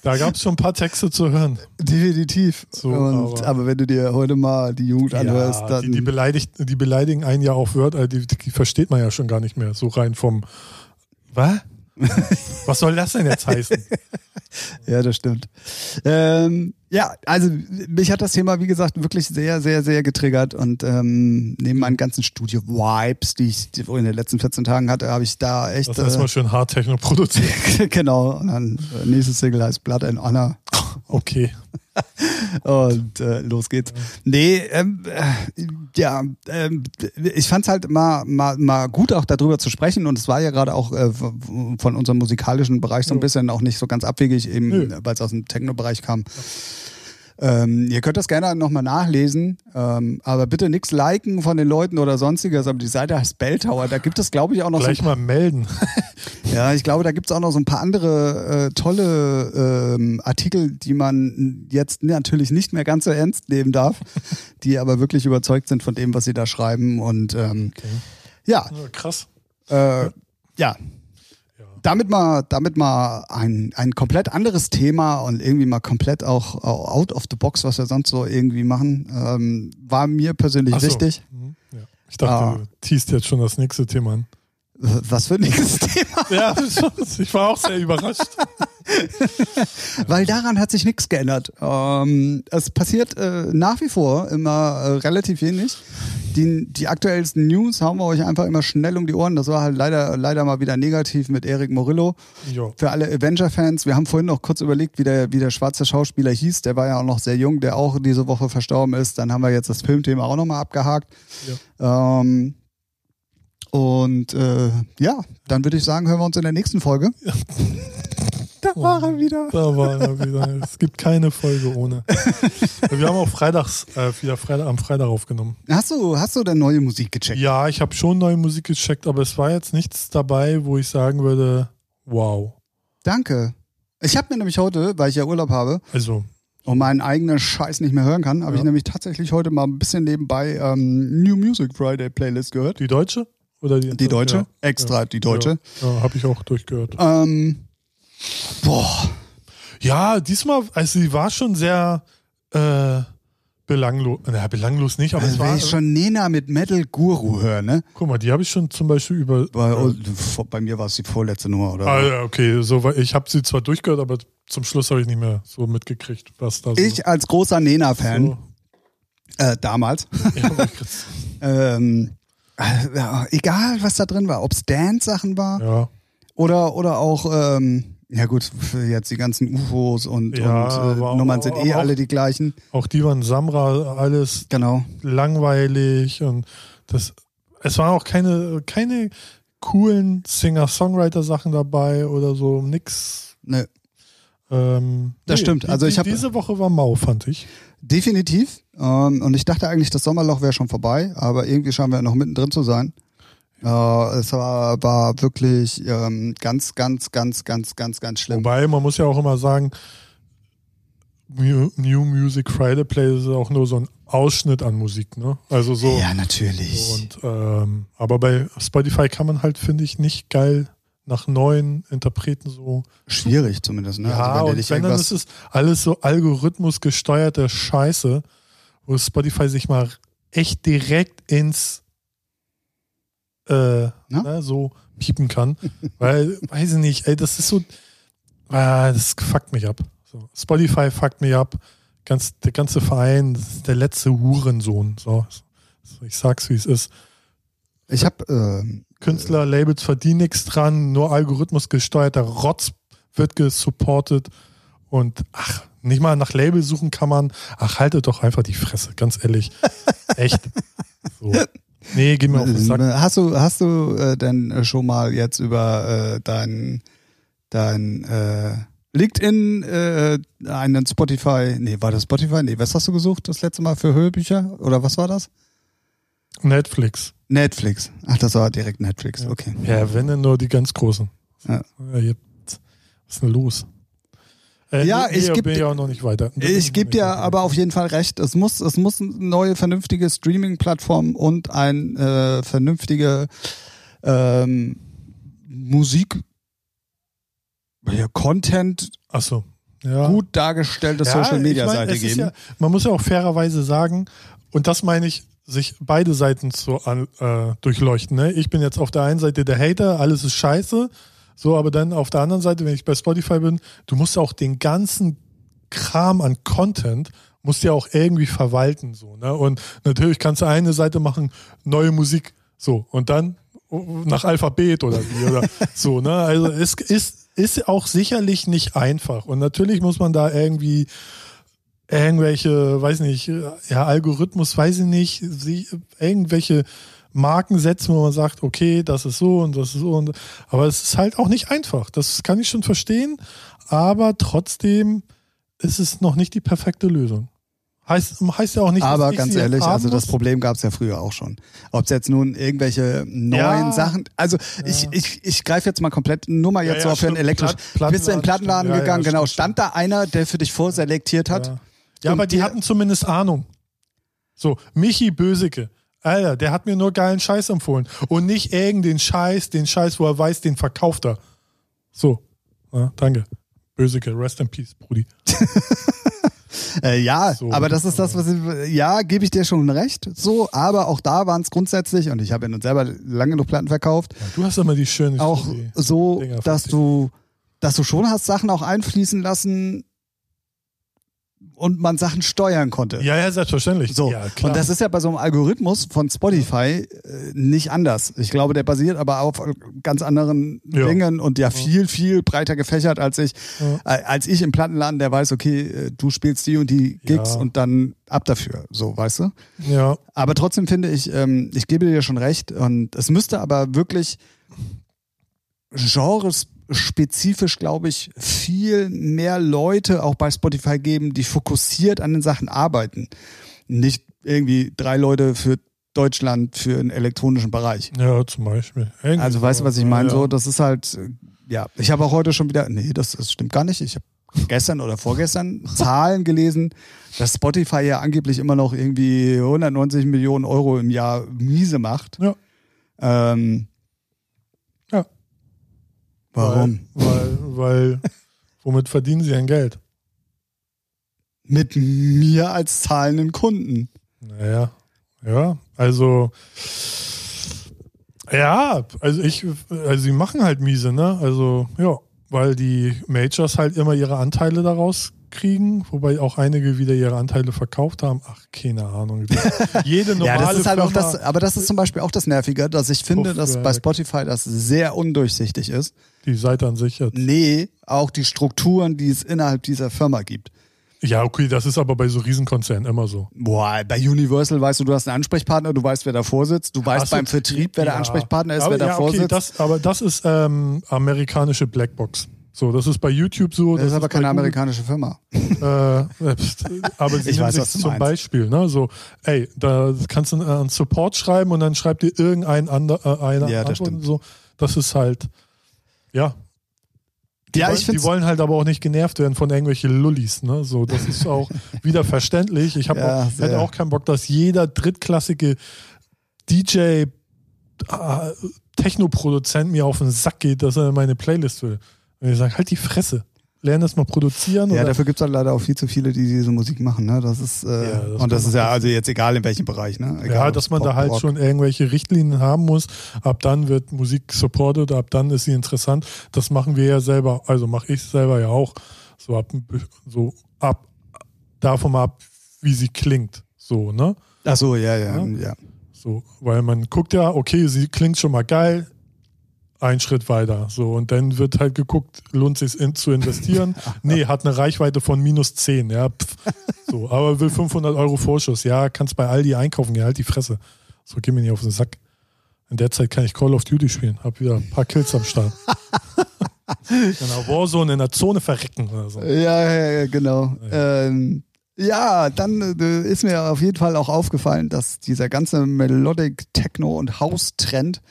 da gab es schon ein paar Texte zu hören. Definitiv. So, Und, aber- aber, wenn du dir heute mal die Jugend anhörst, ja, dann. die, die, beleidigt, die beleidigen einen ja auch Wörter, die, die versteht man ja schon gar nicht mehr. So rein vom Was? Was soll das denn jetzt heißen? Ja, das stimmt. Ähm, ja, also mich hat das Thema, wie gesagt, wirklich sehr, sehr, sehr getriggert und ähm, neben meinen ganzen Studio-Vibes, die ich in den letzten 14 Tagen hatte, habe ich da echt... Das erstmal schön Hardtechno produziert. äh, genau, und dann äh, nächstes Single heißt Blood and Honor Okay. und äh, los geht's. Nee, ähm, äh, ja, ähm, ich fand's halt mal, mal, mal gut auch darüber zu sprechen und es war ja gerade auch äh, von unserem musikalischen Bereich so ein Ja. bisschen auch nicht so ganz abwegig, eben weil es aus dem Techno-Bereich kam. Ähm, ihr könnt das gerne nochmal nachlesen, ähm, aber bitte nichts liken von den Leuten oder sonstiges. Aber die Seite heißt Belltower. Da gibt es, glaube ich, auch noch Gleich so. mal melden. Ja, ich glaube, da gibt es auch noch so ein paar andere äh, tolle ähm, Artikel, die man jetzt natürlich nicht mehr ganz so ernst nehmen darf, die aber wirklich überzeugt sind von dem, was sie da schreiben. Und ähm, ja, Ja, krass. äh, ja. Ja. Damit mal, damit mal ein, ein komplett anderes Thema und irgendwie mal komplett auch auch out of the box, was wir sonst so irgendwie machen, ähm, war mir persönlich so. wichtig. Mhm, Ja. Ich dachte, Ah. du teast jetzt schon das nächste Thema an. Was für ein nächstes Thema. Ja, ich war auch sehr überrascht. Weil daran hat sich nichts geändert. Ähm, es passiert äh, nach wie vor immer äh, relativ wenig. Die, die aktuellsten News hauen wir euch einfach immer schnell um die Ohren. Das war halt leider, leider mal wieder negativ mit Eric Morillo. Jo. Für alle Avenger-Fans, wir haben vorhin noch kurz überlegt, wie der, wie der schwarze Schauspieler hieß. Der war ja auch noch sehr jung, der auch diese Woche verstorben ist. Dann haben wir jetzt das Filmthema auch nochmal abgehakt. Ähm, und äh, ja, dann würde ich sagen, hören wir uns in der nächsten Folge. da war er wieder. Da war er wieder. Es gibt keine Folge ohne. Wir haben auch freitags, äh, wieder Freitag, am Freitag aufgenommen. Hast du, hast du denn neue Musik gecheckt? Ja, ich habe schon neue Musik gecheckt, aber es war jetzt nichts dabei, wo ich sagen würde, wow. Danke. Ich habe mir nämlich heute, weil ich ja Urlaub habe Also, und meinen eigenen Scheiß nicht mehr hören kann, habe Ja. ich nämlich tatsächlich heute mal ein bisschen nebenbei ähm, New Music Friday Playlist gehört. die deutsche? Oder die, Die deutsche? Ja. Extra die deutsche. Ja, ja habe ich auch durchgehört. Ähm, boah. Ja, diesmal, also sie war schon sehr äh, belanglos. Na, belanglos nicht, aber es Also, wenn war. ich schon Nena mit Metal Guru höre, ne? Guck mal, die habe ich schon zum Beispiel über. Bei, äh, bei mir war es die vorletzte Nummer, oder? ah, ja, okay, so, ich habe sie zwar durchgehört, aber zum Schluss habe ich nicht mehr so mitgekriegt, was da so. ich als großer Nena-Fan, so, äh, damals, ja, ähm, äh, ja, egal was da drin war, ob es Dance-Sachen war ja, oder, oder auch, ähm, ja gut, jetzt die ganzen UFOs und, Ja, und äh, Nummern sind eh auch- alle die gleichen. auch die waren Samra, alles Genau. langweilig und das. Es waren auch keine, keine coolen Singer-Songwriter-Sachen dabei oder so, nix. Ne, Ähm, Das stimmt. Die, Also ich die, hab- diese Woche war mau, fand ich. Definitiv. Ähm, und ich dachte eigentlich, das Sommerloch wäre schon vorbei, aber irgendwie scheinen wir noch mittendrin zu sein. Äh, es war, war wirklich ähm, ganz, ganz, ganz, ganz, ganz, ganz schlimm. Wobei, man muss ja auch immer sagen, New Music Friday Play ist auch nur so ein Ausschnitt an Musik, ne? Also so. Ja, natürlich. Und, ähm, aber bei Spotify kann man halt, finde ich, nicht geil nach neuen Interpreten so. Schwierig zumindest, ne? ja, also, wenn und wenn dann ist es alles so algorithmusgesteuerte Scheiße, wo Spotify sich mal echt direkt ins äh, ne, so piepen kann. Weil, weiß ich nicht, ey, das ist so, ah, das fuckt mich ab. So, Spotify fuckt mich ab. Ganz, der ganze Verein, das ist der letzte Hurensohn. So, so, ich sag's, wie es ist. ich habe ähm, Künstler, Labels verdienen nichts dran, nur algorithmusgesteuerter Rotz wird gesupportet und ach, nicht mal nach Label suchen kann man. Ach, haltet doch einfach die Fresse, ganz ehrlich. Echt. So. Nee, geh mir auf den Sack. Hast du, hast du äh, denn schon mal jetzt über äh, dein, dein äh, LinkedIn äh, einen Spotify, nee, war das Spotify? Nee, was hast du gesucht das letzte Mal für Hörbücher? Oder was war das? Netflix. Netflix. Ach, das war direkt Netflix, okay. Ja, wenn dann nur die ganz großen. Ja. Ja, was ist denn los? Äh, Ja, nee, ich nee, geb bin dir- ja auch noch nicht weiter. Da bin Ich gebe dir aber auf jeden Fall recht. Es muss, es muss eine neue vernünftige Streaming-Plattform und ein äh, vernünftige ähm, Musik, ja, Content, Ach so. Ja. gut dargestellte Ja, Social Media ich mein, Seite es ist geben. Ja, man muss ja auch fairerweise sagen, und das meine ich, sich beide Seiten zu äh, durchleuchten. Ne? Ich bin jetzt auf der einen Seite der Hater, alles ist scheiße. So, aber dann auf der anderen Seite, wenn ich bei Spotify bin, du musst auch den ganzen Kram an Content musst ja auch irgendwie verwalten so, ne? Und natürlich kannst du eine Seite machen, neue Musik, so und dann nach Alphabet oder wie oder so, ne? Also es ist ist auch sicherlich nicht einfach und natürlich muss man da irgendwie irgendwelche, weiß nicht, ja Algorithmus, weiß ich nicht, sie, irgendwelche Marken setzen, wo man sagt, okay, das ist so und das ist so und aber es ist halt auch nicht einfach. Das kann ich schon verstehen, aber trotzdem ist es noch nicht die perfekte Lösung. Heißt, heißt ja auch nicht, Aber ganz ehrlich, also das. Problem gab es ja früher auch schon. Ob es jetzt nun irgendwelche neuen Ja. Sachen, also ich, ich, ich greife jetzt mal komplett nur mal Ja, jetzt ja, so einen stimmt. elektrisch. Platt- Bist du in den Plattenladen. Ja, gegangen, ja, genau. Stand da einer, der für dich vorselektiert hat? Ja, aber die hatten zumindest Ahnung. So, Michi Böseke. Alter, der hat mir nur geilen Scheiß empfohlen. Und nicht irgendeinen Scheiß, den Scheiß, wo er weiß, den verkauft er. So. Ja, danke. Böseke, rest in peace, Brudi. Äh, ja, So. aber das ist das, was ich, ja, gebe ich dir schon recht. So, aber auch da waren es grundsätzlich, und ich habe ja nun selber lange genug Platten verkauft, Ja, du hast immer die schönen auch die so, dass du, dass du schon hast Sachen auch einfließen lassen und man Sachen steuern konnte. Ja, ja, selbstverständlich. So, ja, und das ist ja bei so einem Algorithmus von Spotify äh, nicht anders. Ich glaube, der basiert aber auf ganz anderen Ja. Dingen und ja viel, viel breiter gefächert als ich. Ja. Äh, als ich im Plattenladen, der weiß, okay, äh, du spielst die und die Gigs und dann ab dafür. So, weißt du? ja, Aber trotzdem finde ich, ähm, ich gebe dir schon recht und es müsste aber wirklich genrespezifisch, glaube ich, viel mehr Leute auch bei Spotify geben, die fokussiert an den Sachen arbeiten. Nicht irgendwie drei Leute für Deutschland für den elektronischen Bereich. ja, zum Beispiel. Irgendwie Also weißt du, was ich meine? ja. So, das ist halt, äh, ja, ich habe auch heute schon wieder, nee, das, das stimmt gar nicht. Ich habe gestern oder vorgestern Zahlen gelesen, dass Spotify ja angeblich immer noch irgendwie 190 Millionen Euro im Jahr miese macht. Ja. Ähm, Ja. Warum? Weil, weil, weil womit verdienen sie ein Geld? Mit mir als zahlenden Kunden. Naja, ja, also ja, also ich, also sie machen halt miese, ne? Also ja, weil die Majors halt immer ihre Anteile daraus kriegen, wobei auch einige wieder ihre Anteile verkauft haben. Ach, keine Ahnung. Jede normale Ja, das ist halt auch das, aber das ist zum Beispiel auch das Nervige, dass ich finde, dass bei. Spotify das sehr undurchsichtig ist. Die Seite an sich jetzt. Nee, auch die Strukturen, die es innerhalb dieser Firma gibt. Ja, okay, das ist aber bei so Riesenkonzernen immer so. Boah, bei Universal weißt du, du hast einen Ansprechpartner, du weißt, wer davor sitzt, du weißt so, beim Vertrieb, wer der ja. Ansprechpartner ist, aber, wer ja, davor okay, sitzt. Das, aber das ist ähm, amerikanische Blackbox. So, das ist bei YouTube so. das ist aber bei keine amerikanische Firma. Äh, aber sie Ich weiß, sich was du zum meinst. Beispiel, ne? So, ey, da kannst du einen Support schreiben und dann schreibt dir irgendein ander, äh, einer Ja, das Antwort und so. Das ist halt, ja. Die, Ja, wollen, ich die wollen halt aber auch nicht genervt werden von irgendwelchen Lullis, ne? So, das ist auch wieder verständlich. Ich hab Ja, auch, hätte auch keinen Bock, dass jeder drittklassige DJ äh, Techno-Produzent mir auf den Sack geht, dass er in meine Playlist will. Und ich sage, halt die Fresse. Lern das mal produzieren. Ja, oder dafür gibt es halt leider auch viel zu viele, die diese Musik machen. Ne? Das ist, äh, Ja, das und das ist ja also jetzt egal in welchem Bereich. Ne? Egal, Ja, dass man Pop, da halt Rock. schon irgendwelche Richtlinien haben muss. Ab dann wird Musik supported, ab dann ist sie interessant. Das machen wir ja selber, also mache ich selber ja auch. So ab, so ab, davon ab, wie sie klingt. So, ne? Ach so, ja, ja, Ja. ja. So, weil man guckt ja, okay, sie klingt schon mal geil, ein Schritt weiter. So, und dann wird halt geguckt, lohnt sich in, zu investieren? nee, hat eine Reichweite von minus 10, ja. Pff. So, aber will 500 Euro Vorschuss. Ja, kannst bei Aldi einkaufen gehen, halt die Fresse. So, geh mir nicht auf den Sack. In der Zeit kann ich Call of Duty spielen, hab wieder ein paar Kills am Start. genau, Warzone in der Zone verrecken oder so. Ja, ja, ja genau. Ja, ähm, ja dann äh, ist mir auf jeden Fall auch aufgefallen, dass dieser ganze Melodic Techno und House-Trend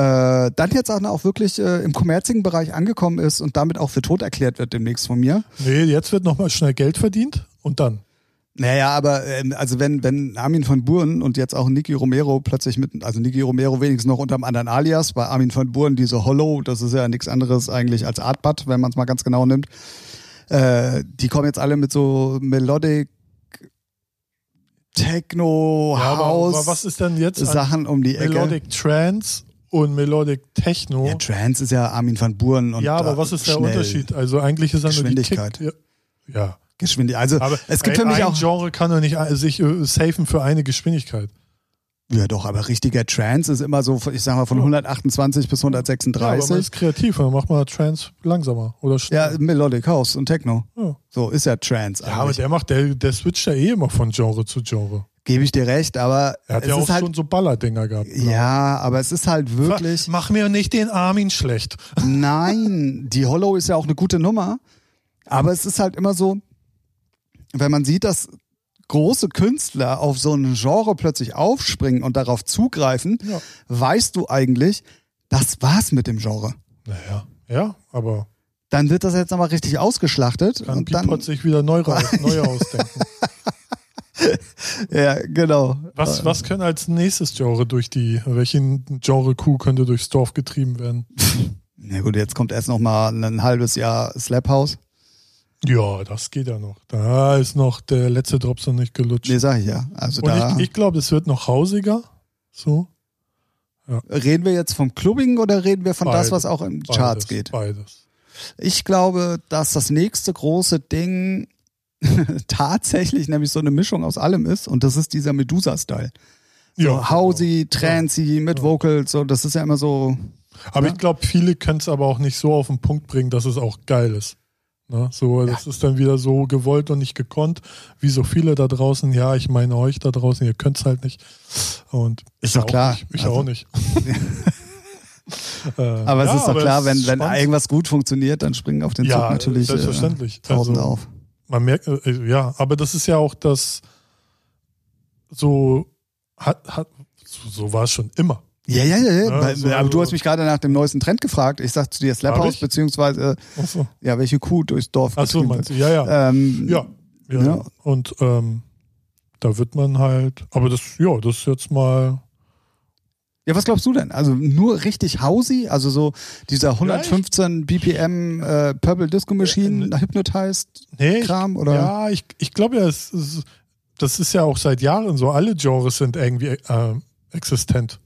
äh, dann jetzt auch, auch wirklich äh, im kommerzigen Bereich angekommen ist und damit auch für tot erklärt wird demnächst von mir. Nee, jetzt wird nochmal schnell Geld verdient und dann. Naja, aber ähm, also wenn, wenn Armin von Buren und jetzt auch Niki Romero plötzlich mit, also Niki Romero wenigstens noch unter einem anderen Alias, bei Armin von Buren diese Hollow, das ist ja nichts anderes eigentlich als Artbud, wenn man es mal ganz genau nimmt. Äh, die kommen jetzt alle mit so Melodic Techno, Ja, aber, House aber was ist denn jetzt Sachen um die Ecke. Melodic Trance und Melodic Techno? Ja, Trance ist ja Armin van Buren und Ja, aber was ist der schnell. Unterschied? Also eigentlich ist er nur die Geschwindigkeit. Kick, ja. ja. Geschwindigkeit. Also Aber es gibt ey, für mich ein auch Genre kann doch nicht äh, sich äh, safen für eine Geschwindigkeit. Ja, doch, aber richtiger Trance ist immer so, ich sag mal, von 128 bis Ja, aber 136. ist kreativ, dann macht man Trance langsamer oder Ja, schneller. Melodic House und Techno. Ja. So ist ja Trance. Ja, aber eigentlich. der macht, der, der switcht ja eh immer von Genre zu Genre. Gebe ich dir recht, aber Er hat es ja auch ist halt, schon so Ballerdinger gehabt. ja, aber es ist halt wirklich, Mach mir nicht den Armin schlecht. nein, die Hollow ist ja auch eine gute Nummer, Aber es ist halt immer so, wenn man sieht, dass große Künstler auf so ein Genre plötzlich aufspringen und darauf zugreifen, Ja. weißt du eigentlich, das war's mit dem Genre. Naja, ja, aber Dann wird das jetzt nochmal richtig ausgeschlachtet. kann und dann, sich wieder neu, neu ausdenken. ja, genau. Was, was können als nächstes Genre durch die, welchen Genre-Coup könnte durchs Dorf getrieben werden? Na gut, jetzt kommt erst nochmal ein halbes Jahr Slap House. Ja, das geht ja noch. Da ist noch der letzte Drops noch nicht gelutscht. Nee, sag ich ja. Also Und da ich, ich glaube, es wird noch hausiger. So. reden wir jetzt vom Clubbing oder reden wir von das, Beides. was auch in Beides, Charts geht? Beides. Ich glaube, dass das nächste große Ding tatsächlich nämlich so eine Mischung aus allem ist und das ist dieser Medusa-Style. So Ja, Housey, Trancy mit Vocals, so das ist ja immer so. Aber Ja. ich glaube, viele können es aber auch nicht so auf den Punkt bringen, dass es auch geil ist. Ne? So, das ist dann wieder so gewollt und nicht gekonnt, wie so viele da draußen. Ja, ich meine euch da draußen, ihr könnt es halt nicht. Und Ist ich doch auch klar. Nicht. Ich Also- auch nicht. Äh, Aber es ja, ist doch klar, wenn, wenn irgendwas gut funktioniert, dann springen auf den Zug Ja, natürlich äh, selbstverständlich. Tausende Also- auf. Man merkt, äh, ja, aber das ist ja auch das, so, hat, hat, so, so war es schon immer. Ja, ja, ja. ja. Weil- so- aber du hast mich gerade nach dem neuesten Trend gefragt. Ich sag zu dir Slap House, beziehungsweise, Achso, ja, welche Kuh durchs Dorf Ach so meinst du, ja, ja. Ähm, ja, ja. ja. Und ähm, da wird man halt, aber das, ja, das ist jetzt mal, Ja, was glaubst du denn? Also nur richtig Housey, also so dieser 115 BPM äh, Purple Disco Machine Hypnotized nee, Kram oder? ja, ich, ich glaube ja, es, es, das ist ja auch seit Jahren so, alle Genres sind irgendwie äh, existent.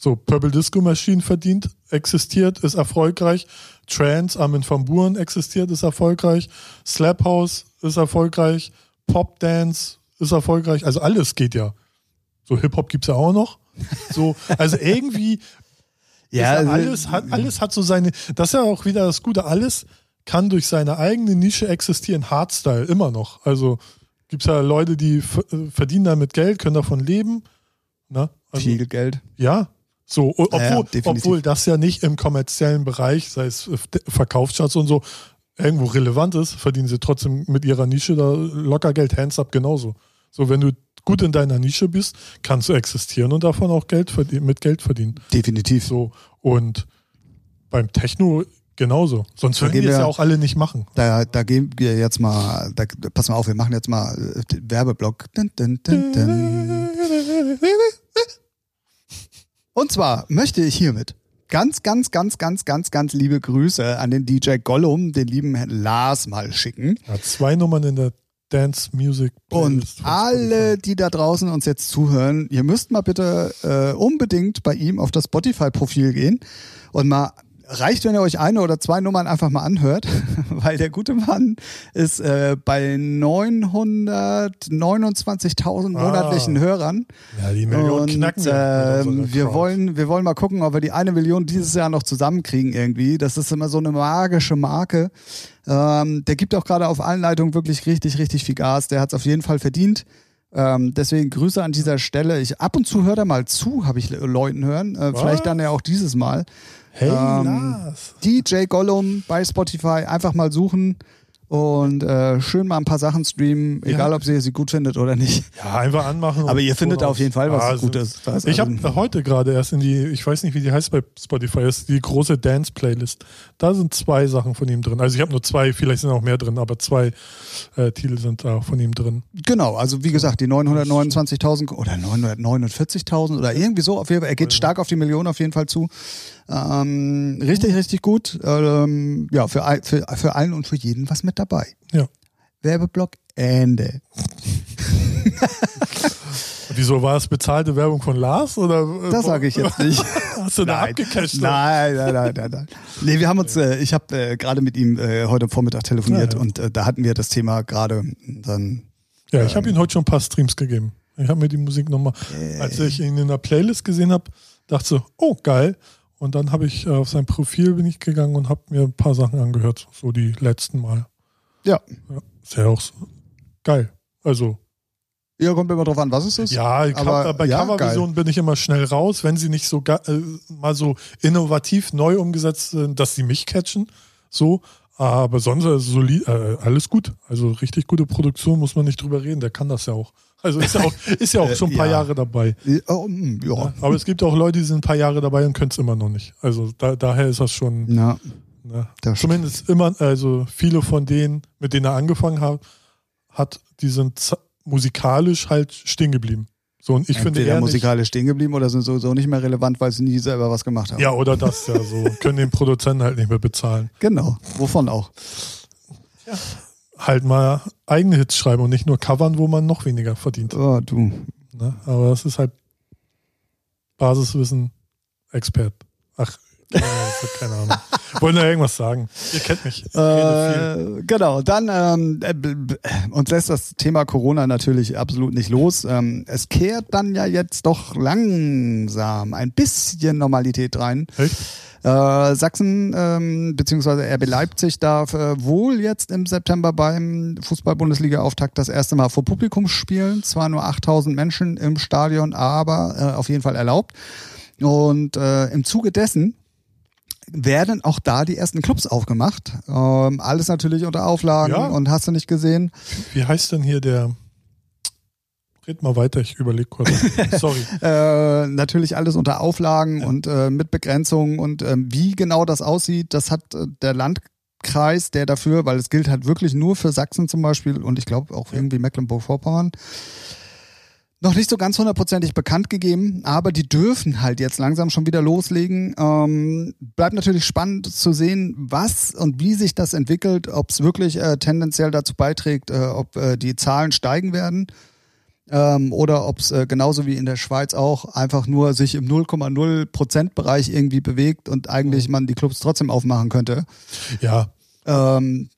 So, Purple Disco Machine verdient, existiert, ist erfolgreich. Trance, Armin van Buuren existiert, ist erfolgreich. Slap House ist erfolgreich. Pop Dance ist erfolgreich. Also alles geht ja. So Hip-Hop gibt's ja auch noch. So, also irgendwie ja, ja also- alles, hat, alles hat so seine, das ist ja auch wieder das Gute, alles kann durch seine eigene Nische existieren. Hardstyle immer noch. Also gibt's ja Leute, die äh, verdienen damit Geld, können davon leben. Ne? Also, viel Geld. ja. So, o- Ja, obwohl, obwohl das ja nicht im kommerziellen Bereich, sei es F- Verkaufscharts und so, irgendwo relevant ist, verdienen sie trotzdem mit ihrer Nische da locker Geld, hands up genauso. So, wenn du gut in deiner Nische bist, kannst du existieren und davon auch Geld verdienen, mit Geld verdienen. Definitiv. So, und beim Techno genauso. Sonst würden die es wir- ja auch alle nicht machen. Da, da gehen wir jetzt mal, da, pass mal auf, wir machen jetzt mal äh, Werbeblock. Dun, dun, dun. Und zwar möchte ich hiermit ganz, ganz, ganz, ganz, ganz, ganz liebe Grüße an den DJ Gollum, den lieben Herrn Lars mal schicken. Er hat zwei Nummern in der Dance Music Und Playlist von alle, die da draußen uns jetzt zuhören, ihr müsst mal bitte äh, unbedingt bei ihm auf das Spotify-Profil gehen und mal reicht, wenn ihr euch eine oder zwei Nummern einfach mal anhört, weil der gute Mann ist äh, bei 929.000 monatlichen Ah. Hörern. Ja, die Million Und knacken wir. ähm, wir, Crowd. wollen, wir wollen mal gucken, ob wir die eine Million dieses Jahr noch zusammenkriegen irgendwie. Das ist immer so eine magische Marke. Ähm, der gibt auch gerade auf allen Leitungen wirklich richtig, richtig viel Gas. Der hat es auf jeden Fall verdient. Ähm, deswegen Grüße an dieser Stelle. Ich ab und zu höre da mal zu, habe ich Le- Leuten hören. Äh, vielleicht dann ja auch dieses Mal. Hey, ähm, Lars. DJ Gollum bei Spotify einfach mal suchen und äh, schön mal ein paar Sachen streamen, Ja. egal ob ihr sie gut findet oder nicht. Ja, einfach anmachen. Aber ihr findet auf jeden Fall was Ah, also- Gutes. Das- Ich also- habe heute gerade erst in die, ich weiß nicht, wie die heißt bei Spotify, ist die große Dance-Playlist. Da sind zwei Sachen von ihm drin. Also ich habe nur zwei, vielleicht sind auch mehr drin, aber zwei äh, Titel sind da von ihm drin. Genau, also wie gesagt, die 929.000 oder 949.000 oder irgendwie so. Auf jeden Fall, er geht stark auf die Million auf jeden Fall zu. Ähm, richtig, richtig gut. Ähm, ja, für, für, für allen und für jeden was mit dabei. Ja. Werbeblock Ende. Wieso war es bezahlte Werbung von Lars? Oder, äh, Das sage ich jetzt nicht. Hast du da abgecasht? Nein, nein, nein, nein, nein. Nee, wir haben uns, äh, ich habe äh, gerade mit ihm äh, heute Vormittag telefoniert Ja, ja. und äh, da hatten wir das Thema gerade dann. Ja, ich habe ihm heute schon ein paar Streams gegeben. Ich habe mir die Musik nochmal, als ich ihn in der Playlist gesehen habe, dachte so, oh geil. Und dann habe ich äh, auf sein Profil bin ich gegangen und habe mir ein paar Sachen angehört, so die letzten Mal. Ja. Ja, ist ja auch so geil. Also Ja, kommt immer drauf an, was es ist. ja, aber bei ja, Coverversionen bin ich immer schnell raus, wenn sie nicht so äh, mal so innovativ neu umgesetzt sind, dass sie mich catchen. So, Aber sonst äh, solid, äh, alles gut. Also richtig gute Produktion, muss man nicht drüber reden. Der kann das ja auch. Also ist ja auch, ist ja auch schon ein paar Ja. Jahre dabei. Oh, mm, ja. Ja, aber es gibt auch Leute, die sind ein paar Jahre dabei und können es immer noch nicht. Also da, daher ist das schon, Na, ne, zumindest immer, also viele von denen, mit denen er angefangen hat, hat die sind musikalisch halt stehen geblieben. So und ich finde entweder eher nicht, musikalisch stehen geblieben oder sind sowieso nicht mehr relevant, weil sie nie selber was gemacht haben. ja oder das ja so können den Produzenten halt nicht mehr bezahlen. Genau. Wovon auch. Halt mal eigene Hits schreiben und nicht nur covern, wo man noch weniger verdient. Oh, du. Ne? Aber das ist halt Basiswissen, Expert. Ach, keine Ahnung, keine Ahnung. Wollen da irgendwas sagen? Ihr kennt mich. Äh, genau, dann ähm, äh, uns lässt das Thema Corona natürlich absolut nicht los. Ähm, es kehrt dann ja jetzt doch langsam ein bisschen Normalität rein. Echt? Äh, Sachsen ähm, bzw. RB Leipzig darf äh, wohl jetzt im September beim Fußball-Bundesliga-Auftakt das erste Mal vor Publikum spielen. Zwar nur 8000 Menschen im Stadion, aber äh, auf jeden Fall erlaubt. Und äh, im Zuge dessen werden auch da die ersten Clubs aufgemacht. Ähm, alles natürlich unter Auflagen Ja. und hast du nicht gesehen. Wie heißt denn hier der? Red mal weiter, ich überlege kurz. Sorry. Äh, natürlich alles unter Auflagen und äh, mit Begrenzungen und ähm, wie genau das aussieht, das hat äh, der Landkreis, der dafür, weil es gilt halt wirklich nur für Sachsen zum Beispiel und ich glaube auch irgendwie Mecklenburg-Vorpommern, noch nicht so ganz hundertprozentig bekannt gegeben, aber die dürfen halt jetzt langsam schon wieder loslegen. Ähm, bleibt natürlich spannend zu sehen, was und wie sich das entwickelt, ob es wirklich äh, tendenziell dazu beiträgt, äh, ob äh, die Zahlen steigen werden ähm, oder ob es äh, genauso wie in der Schweiz auch einfach nur sich im 0,0 Prozent Bereich irgendwie bewegt und eigentlich man die Clubs trotzdem aufmachen könnte. Ja, Ähm, äh,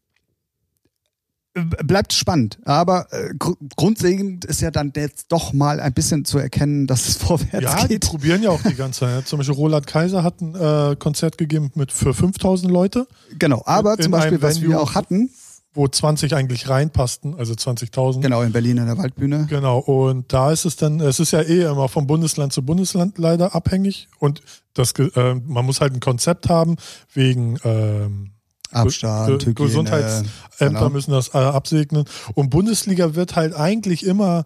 bleibt spannend, aber äh, gr grundlegend ist ja dann jetzt doch mal ein bisschen zu erkennen, dass es vorwärts ja die geht. probieren ja auch die ganze Zeit. Zum Beispiel Roland Kaiser hat ein äh, Konzert gegeben mit für 5000 Leute, Genau, aber In zum Beispiel, was wir Venue- auch hatten, wo 20 eigentlich reinpassten, also 20.000. genau in Berlin in der Waldbühne. Genau, und da ist es dann, es ist ja eh immer vom Bundesland zu Bundesland leider abhängig und das, äh, man muss halt ein Konzept haben wegen ähm, Abstand, Hygiene, Gesundheitsämter genau. müssen das äh, absegnen und Bundesliga wird halt eigentlich immer,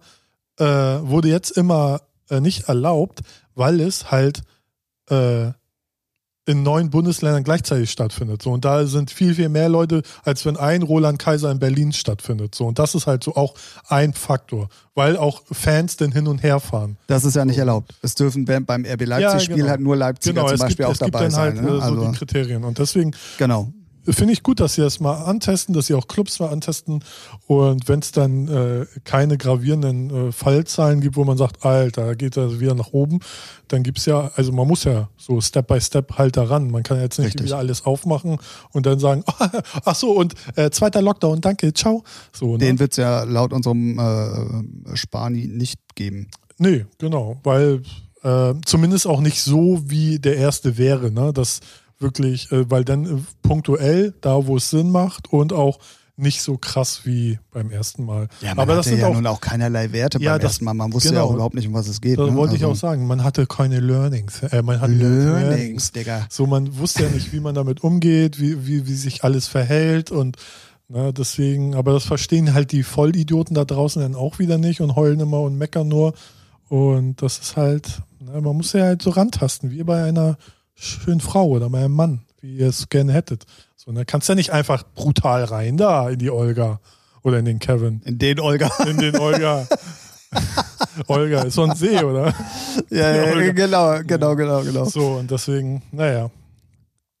äh, wurde jetzt immer äh, nicht erlaubt, weil es halt äh, in neun Bundesländern gleichzeitig stattfindet. So, und da sind viel, viel mehr Leute, als wenn ein Roland Kaiser in Berlin stattfindet. So, und das ist halt so auch ein Faktor, weil auch Fans denn hin und her fahren. Das ist ja nicht erlaubt. Es dürfen beim RB Leipzig-Spiel genau. halt nur Leipziger Genau, zum es gibt, Beispiel auch es gibt dabei dann halt. Ne? äh, so Also, die Kriterien. Und deswegen genau. Finde ich gut, dass sie das mal antesten, dass sie auch Clubs mal antesten. Und wenn es dann äh, keine gravierenden äh, Fallzahlen gibt, wo man sagt, Alter, da geht er wieder nach oben, dann gibt's ja, also man muss ja so Step by Step halt daran. Man kann jetzt nicht Richtig. wieder alles aufmachen und dann sagen, ach so, und äh, zweiter Lockdown, danke, ciao. So, ne? Den wird es ja laut unserem äh, Spani nicht geben. Nee, genau, weil äh, zumindest auch nicht so, wie der erste wäre, ne? Das wirklich, äh, weil dann äh, punktuell da, wo es Sinn macht und auch nicht so krass wie beim ersten Mal. man Aber das hatte sind ja auch, nun auch keinerlei Werte Ja, beim das- ersten Mal. Man wusste ja genau. auch überhaupt nicht, um was es geht. das ne? wollte ich Also, auch sagen, man hatte keine Learnings. Äh, man hat Learnings, Digga. So, man wusste ja nicht, wie man damit umgeht, wie, wie, wie sich alles verhält und ne, deswegen, aber das verstehen halt die Vollidioten da draußen dann auch wieder nicht und heulen immer und meckern nur. Und das ist halt, ne, man muss ja halt so rantasten, wie bei einer schönen Frau oder bei einem Mann, wie ihr es gerne hättet. So, da kannst du ja nicht einfach brutal rein da in die Olga oder in den Kevin. In den Olga. In den Olga. Olga ist so ein See, oder? ja, ja, genau, genau, genau, genau. So, und deswegen, naja.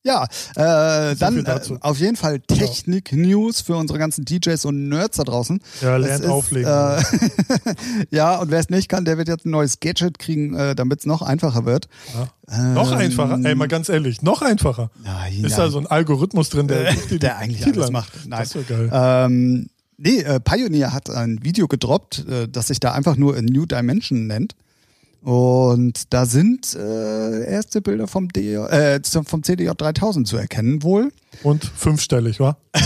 Ja, äh, dann äh, auf jeden Fall Technik-News für unsere ganzen DJs und Nerds da draußen. Ja, lernt ist, auflegen. Äh, ja, und wer es nicht kann, der wird jetzt ein neues Gadget kriegen, äh, damit es noch einfacher wird. Ja. Noch Ähm, einfacher, ey, mal ganz ehrlich, noch einfacher. Nein, Ist da so ein Algorithmus drin, der, Äh, die der eigentlich Titel alles macht. Nein. Das ist geil. Ähm, nee, äh, Pioneer hat ein Video gedroppt, äh, das sich da einfach nur A New Dimension nennt. Und da sind äh, erste Bilder vom, D äh, vom CDJ 3000 zu erkennen wohl. Und fünfstellig, wa?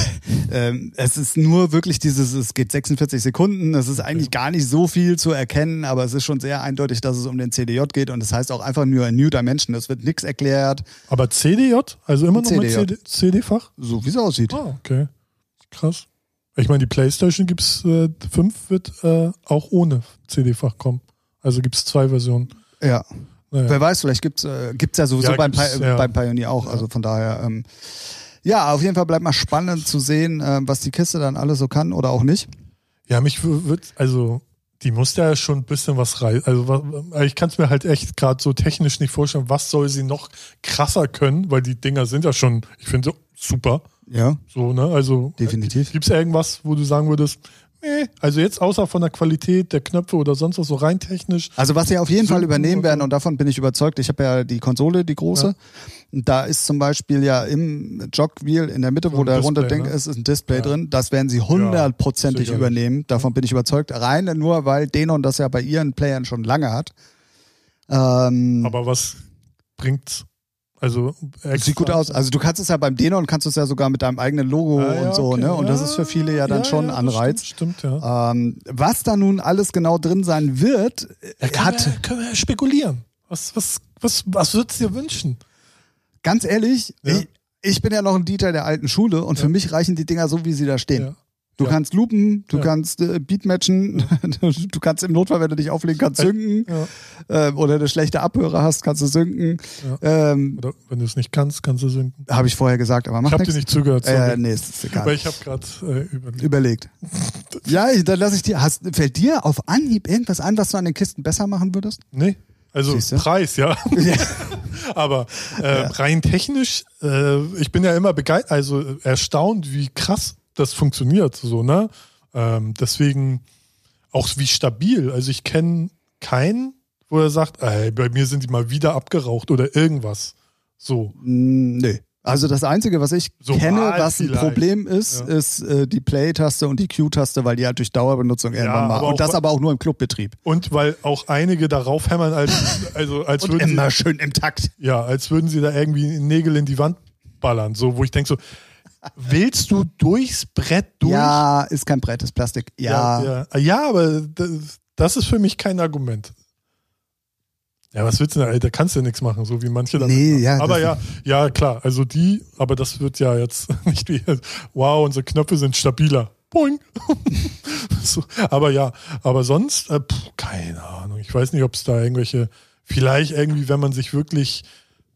Ähm, es ist nur wirklich dieses, es geht 46 Sekunden, es ist eigentlich gar nicht so viel zu erkennen, aber es ist schon sehr eindeutig, dass es um den CDJ geht und das heißt auch einfach nur New Dimension, es wird nichts erklärt, Aber CDJ? Also immer noch CDJ. mit CD CD-Fach? so wie es aussieht. Ah, okay. Krass. Ich meine, die PlayStation gibt's äh, 5 wird äh, auch ohne CD-Fach kommen. Also gibt's zwei Versionen. Ja. Naja. Wer weiß, vielleicht gibt's äh, gibt's ja sowieso Ja, beim, ja. beim Pioneer auch. Also von daher, ähm, ja, auf jeden Fall bleibt mal spannend zu sehen, ähm, was die Kiste dann alles so kann oder auch nicht. Ja, mich wird, also die muss ja schon ein bisschen was reißen. Also wa- ich kann es mir halt echt gerade so technisch nicht vorstellen, was soll sie noch krasser können, weil die Dinger sind ja schon, ich finde, super. Ja, So, ne? Also definitiv. Gibt es irgendwas, wo du sagen würdest, also jetzt außer von der Qualität der Knöpfe oder sonst was, so rein technisch. Also was sie auf jeden Fall übernehmen werden und davon bin ich überzeugt. Ich habe ja die Konsole, die große. Ja. Da ist zum Beispiel ja im Jogwheel in der Mitte, wo der runde Display, Ding ne? ist, ist ein Display Ja. drin. Das werden sie hundertprozentig sicherlich. übernehmen. Davon bin ich überzeugt. Rein nur, weil Denon das ja bei ihren Playern schon lange hat. Ähm, Aber was bringt's? Also Sieht gut aus. Also du kannst es ja beim Denon kannst du es ja sogar mit deinem eigenen Logo Ah, ja, und so, okay. ne? Und das ist für viele ja dann schon ein Anreiz. Stimmt, stimmt ja. Ähm, was da nun alles genau drin sein wird, äh, Kann hat, wir, können wir spekulieren. Was, was, was, was würdest du dir wünschen? ganz ehrlich, Ja. ich, ich bin ja noch ein Dieter der alten Schule und für mich reichen die Dinger so, wie sie da stehen. Ja. Du Ja. kannst loopen, du Ja. kannst äh, Beatmatchen, du kannst im Notfall, wenn du dich auflegen kannst, synken Ja. äh, oder eine schlechte Abhörer hast, kannst du synken. Ähm, Oder wenn du es nicht kannst, kannst du sinken. habe ich vorher gesagt, aber Ich mach habe dir nicht zugehört. Sorry. Äh, nee, ist egal. Weil ich habe gerade äh, überlegt. Überlegt. Ja, ich- dann lasse ich dir. Hast, fällt dir auf Anhieb irgendwas ein, was du an den Kisten besser machen würdest? Nee. Also Siehste? Preis, ja. Ja. Aber äh, rein technisch, äh, ich bin ja immer begeistert, also äh, erstaunt, wie krass das funktioniert, so, ne? Ähm, deswegen auch wie stabil. Also ich kenne keinen, wo er sagt, ey, bei mir sind die mal wieder abgeraucht oder irgendwas. So. Mm, nee. Also das Einzige, was ich So kenne, was ein vielleicht. Problem ist, Ja. ist äh, die Play-Taste und die Q-Taste, weil die halt durch Dauerbenutzung irgendwann mal. aber auch Und das aber auch nur im Clubbetrieb. Und weil auch einige darauf hämmern, als, also als Und würden immer sie, schön im Takt. ja, als würden sie da irgendwie Nägel in die Wand ballern. So, wo ich denke so, willst du durchs Brett durch? Ja, ist kein Brett, ist Plastik. Ja. Ja, ja. ja aber das, das ist für mich kein Argument. Ja, was willst du denn? ey, Da kannst du ja nichts machen, so wie manche damit Nee, ja, Aber ja, ja, klar. Also die, aber das wird ja jetzt nicht wie, wow, unsere Knöpfe sind stabiler. Boing. so, aber ja, aber sonst, äh, pff, keine Ahnung. Ich weiß nicht, ob es da irgendwelche, vielleicht irgendwie, wenn man sich wirklich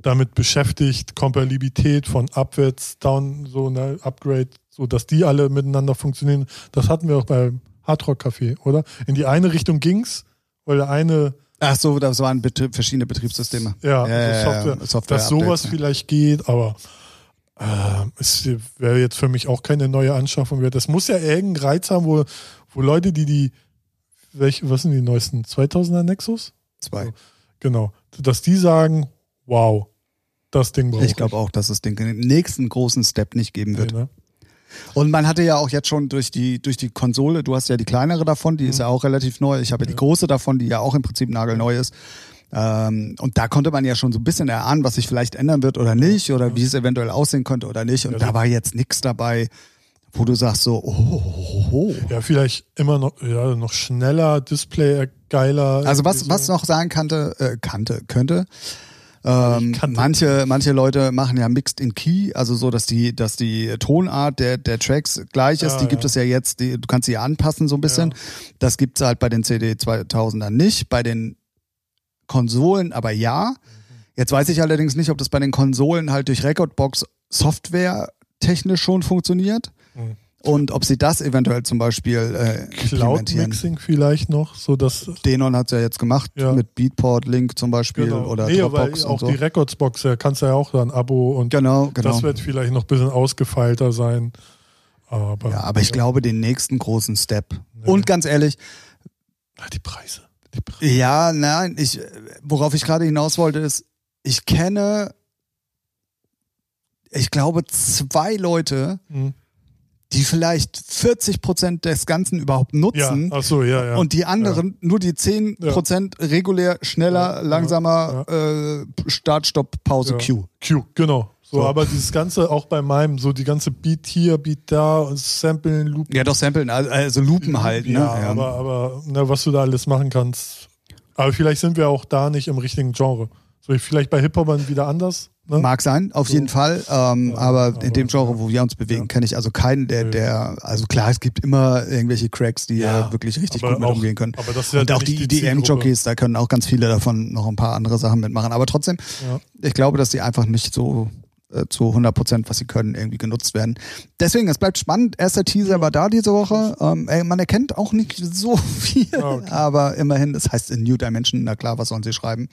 damit beschäftigt, Kompatibilität von abwärts, down, so, ne, Upgrade, so, dass die alle miteinander funktionieren. Das hatten wir auch beim Hardrock Café, oder? In die eine Richtung ging's, weil der eine, Ach so, das waren Betrie verschiedene Betriebssysteme. ja, Ja, ja, also ja, Software, Software dass sowas ja. vielleicht geht, aber äh, es wäre jetzt für mich auch keine neue Anschaffung wert. Das muss ja irgendeinen Reiz haben, wo, wo Leute, die die, welche, was sind die neuesten? 2000er Nexus? Zwei. Genau. Dass die sagen, wow, das Ding brauche Ich glaube auch, dass es den nächsten großen Step nicht geben wird. Nee, ne? Und man hatte ja auch jetzt schon durch die, durch die Konsole, du hast ja die kleinere davon, die ist ja auch relativ neu. Ich habe ja die große davon, die ja auch im Prinzip nagelneu ist. Ähm, und da konnte man ja schon so ein bisschen erahnen, was sich vielleicht ändern wird oder nicht oder wie es eventuell aussehen könnte oder nicht. Und Ja, da so- war jetzt nichts dabei, wo du sagst so, oh, oh. Ja, vielleicht immer noch, ja, noch schneller, Display geiler. Also was, irgendwie was so. noch sein kannte, äh, kannte, könnte. Ähm, manche, manche Leute machen ja Mixed in Key, also so, dass die, dass die Tonart der, der Tracks gleich ist. Ja, die gibt ja. es ja jetzt, die, du kannst sie ja anpassen so ein bisschen. Ja. Das gibt's halt bei den CD 2000ern nicht, bei den Konsolen aber ja. Jetzt weiß ich allerdings nicht, ob das bei den Konsolen halt durch Recordbox Software technisch schon funktioniert. Mhm. Und ob sie das eventuell zum Beispiel äh, Cloud. Mixing vielleicht noch, so dass Denon hat ja jetzt gemacht Ja. mit Beatport Link zum Beispiel genau. oder nee, Dropbox auch und so. die Recordsbox, da kannst du ja auch dann Abo und Genau, genau. das wird vielleicht noch ein bisschen ausgefeilter sein. Aber, ja, aber ich glaube, den nächsten großen Step. Und ganz ehrlich, Ah, die Preise. Die Preise. ja, nein, ich, worauf ich gerade hinaus wollte, ist, ich kenne, ich glaube, zwei Leute, Mhm. Die vielleicht 40 Prozent des Ganzen überhaupt Ja, nutzen. ach so, ja, ja. Und die anderen nur die 10 Prozent regulär, schneller, Ja, langsamer, Äh, Start, Stopp, Pause, ja. Q. Q, genau. So, So. aber dieses Ganze auch bei meinem, so die ganze Beat hier, Beat da und Samplen, Loop. Ja, doch Samplen, also, also Loopen halt. Ne? Ja, aber, aber ne, was du da alles machen kannst. Aber vielleicht sind wir auch da nicht im richtigen Genre. So, vielleicht bei Hip-Hopern wieder anders. Ne? Mag sein, auf So. jeden Fall. Ähm, Ja, aber, aber- in dem Genre, wo wir uns bewegen, Ja. kenne ich also keinen, der, der, also klar, es gibt immer irgendwelche Cracks, die ja, wirklich richtig gut mit auch- umgehen können. Aber das ist ja Und auch die Zielgruppe. EDM-Jockeys, da können auch ganz viele davon noch ein paar andere Sachen mitmachen. Aber trotzdem, ich glaube, dass die einfach nicht so äh, zu 100 Prozent, was sie können, irgendwie genutzt werden. Deswegen, es bleibt spannend. Erster Teaser war da diese Woche. Ähm, ey, man erkennt auch nicht so viel, okay. aber immerhin, es heißt in New Dimension, na klar, was sollen sie schreiben?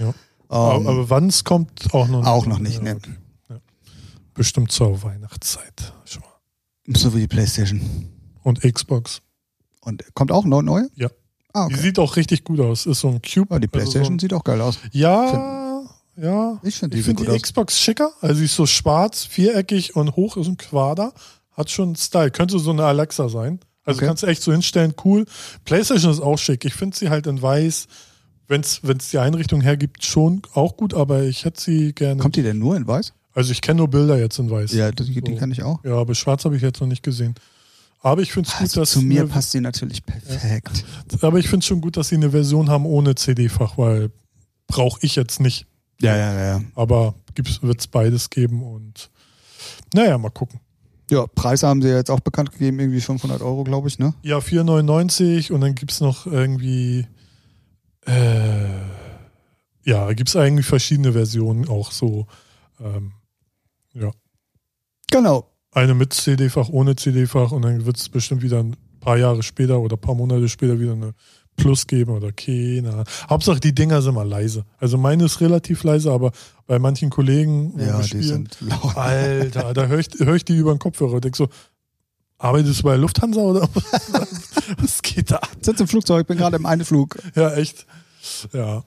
Ja. Ähm, aber aber wann es kommt, auch noch nicht. auch noch nicht, Ja, ne. okay. Ja. Bestimmt zur Weihnachtszeit. Schon mal. So wie die Playstation. Und Xbox. Und kommt auch neu? neu? Ja. Ah, Die okay. sieht auch richtig gut aus. Ist so ein Cube. Ja, die also Playstation so ein, sieht auch geil aus. Ja, ja. Ich finde die Ich gut die aus. Xbox schicker. Also sie ist so schwarz, viereckig und hoch ist ein Quader. Hat schon Style. Könnte so eine Alexa sein. Also Okay. kannst du echt so hinstellen, cool. PlayStation ist auch schick. Ich finde sie halt in weiß, wenn es die Einrichtung hergibt, schon auch gut, aber ich hätte sie gerne. Kommt die denn nur in weiß? also ich kenne nur Bilder jetzt in weiß. Ja, die, die So. kann ich auch. Ja, aber schwarz habe ich jetzt noch nicht gesehen. Aber ich finde es gut, Also dass zu mir eine- passt die natürlich perfekt. aber ich finde es schon gut, dass sie eine Version haben ohne CD-Fach, weil brauche ich jetzt nicht. Ja, ja, ja. Aber wird es beides geben und naja, mal gucken. Ja, Preise haben sie jetzt auch bekannt gegeben, irgendwie 500 Euro, glaube ich, ne? Ja, 4,99 und dann gibt es noch irgendwie, äh, ja, gibt es eigentlich verschiedene Versionen auch so. Ähm, ja, Genau. eine mit CD-Fach, ohne CD-Fach und dann wird es bestimmt wieder ein paar Jahre später oder ein paar Monate später wieder eine Plus geben oder keine Ahnung. Hauptsache die Dinger sind mal leise. Also meine ist relativ leise, aber bei manchen Kollegen, Ja, wir die spielen, sind laut. Alter, da höre ich, hör ich die über den Kopfhörer und denk so, arbeitest du bei Lufthansa oder was, geht da ab? Sitz im Flugzeug, bin gerade im Einflug. Ja, echt. Ja.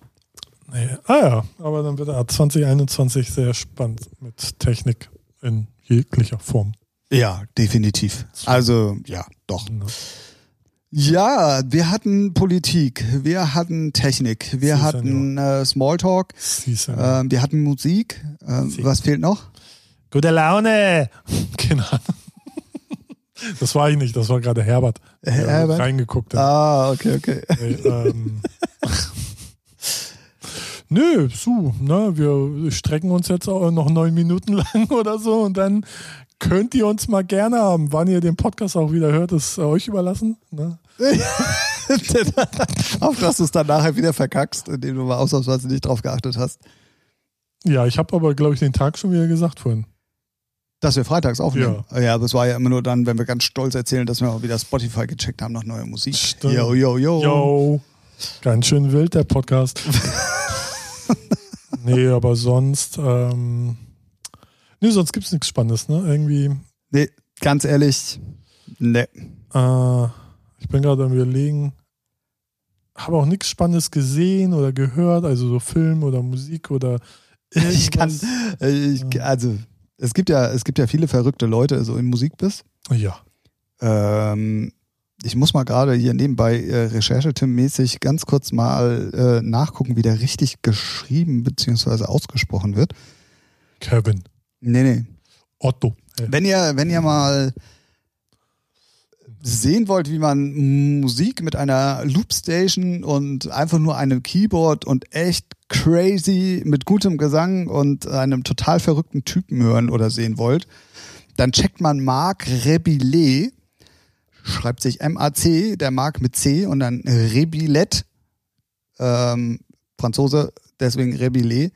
Nee. Ah ja, aber dann wird er 2021 sehr spannend mit Technik in jeglicher Form. Ja, definitiv. Also, ja, doch. Ne? Ja, wir hatten Politik, wir hatten Technik, wir Sie, hatten äh, Smalltalk, ähm, wir hatten Musik. Ähm, was fehlt noch? Gute Laune! Ahnung. Das war ich nicht, das war gerade Herbert, der Herbert? reingeguckt hat. Ah, okay, okay. Nee, ähm, Nö, su, ne, wir strecken uns jetzt auch noch neun Minuten lang oder so und dann könnt ihr uns mal gerne haben. Wann ihr den Podcast auch wieder hört, ist euch überlassen. Ne? Auf dass du es dann nachher wieder verkackst, indem du mal ausnahmsweise nicht drauf geachtet hast. Ja, ich habe aber, glaube ich, den Tag schon wieder gesagt vorhin. Dass wir freitags aufnehmen. Ja. aber es war ja immer nur dann, wenn wir ganz stolz erzählen, dass wir auch wieder Spotify gecheckt haben nach neuer Musik. Stimmt. Yo, yo, yo. Yo, ganz schön wild der Podcast. nee, aber sonst, ähm, nee, sonst gibt's nichts Spannendes, ne? Irgendwie, Nee, ganz ehrlich, ne. Äh, ich bin gerade am überlegen, habe auch nichts Spannendes gesehen oder gehört, also so Film oder Musik oder Ich kann, irgendwas. ich, also, es gibt ja, es gibt ja viele verrückte Leute so im Musikbiss. Ja. Ähm, ich muss mal gerade hier nebenbei äh, Recherchetim-mäßig ganz kurz mal äh, nachgucken, wie der richtig geschrieben bzw. ausgesprochen wird. Kevin. Nee, nee. Otto. Wenn ihr, wenn ihr mal sehen wollt, wie man Musik mit einer Loopstation und einfach nur einem Keyboard und echt crazy mit gutem Gesang und einem total verrückten Typen hören oder sehen wollt, dann checkt man Marc Rebillet, schreibt sich M-A-C, der Marc mit C und dann Rebillet, ähm, Franzose, deswegen Rebillet.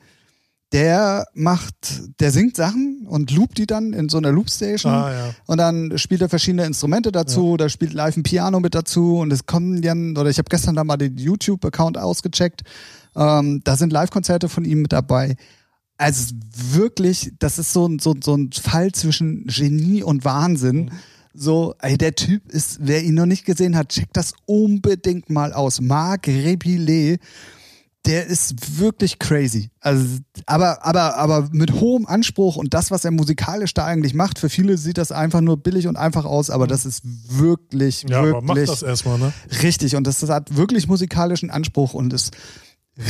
Der macht, der singt Sachen und loopt die dann in so einer Loopstation. ah, ja. Und dann spielt er verschiedene Instrumente dazu, da spielt live ein Piano mit dazu und es kommen dann, oder ich habe gestern da mal den YouTube-Account ausgecheckt, ähm, da sind Live-Konzerte von ihm mit dabei. Also wirklich, das ist so ein, so, so ein Fall zwischen Genie und Wahnsinn. So, ey, der Typ ist, wer ihn noch nicht gesehen hat, checkt das unbedingt mal aus. Marc Rebillet, der ist wirklich crazy. Also, aber, aber, aber mit hohem Anspruch und das, was er musikalisch da eigentlich macht, für viele sieht das einfach nur billig und einfach aus, aber das ist wirklich, Ja, wirklich aber mach das erstmal, ne? richtig. Und das, das hat wirklich musikalischen Anspruch und ist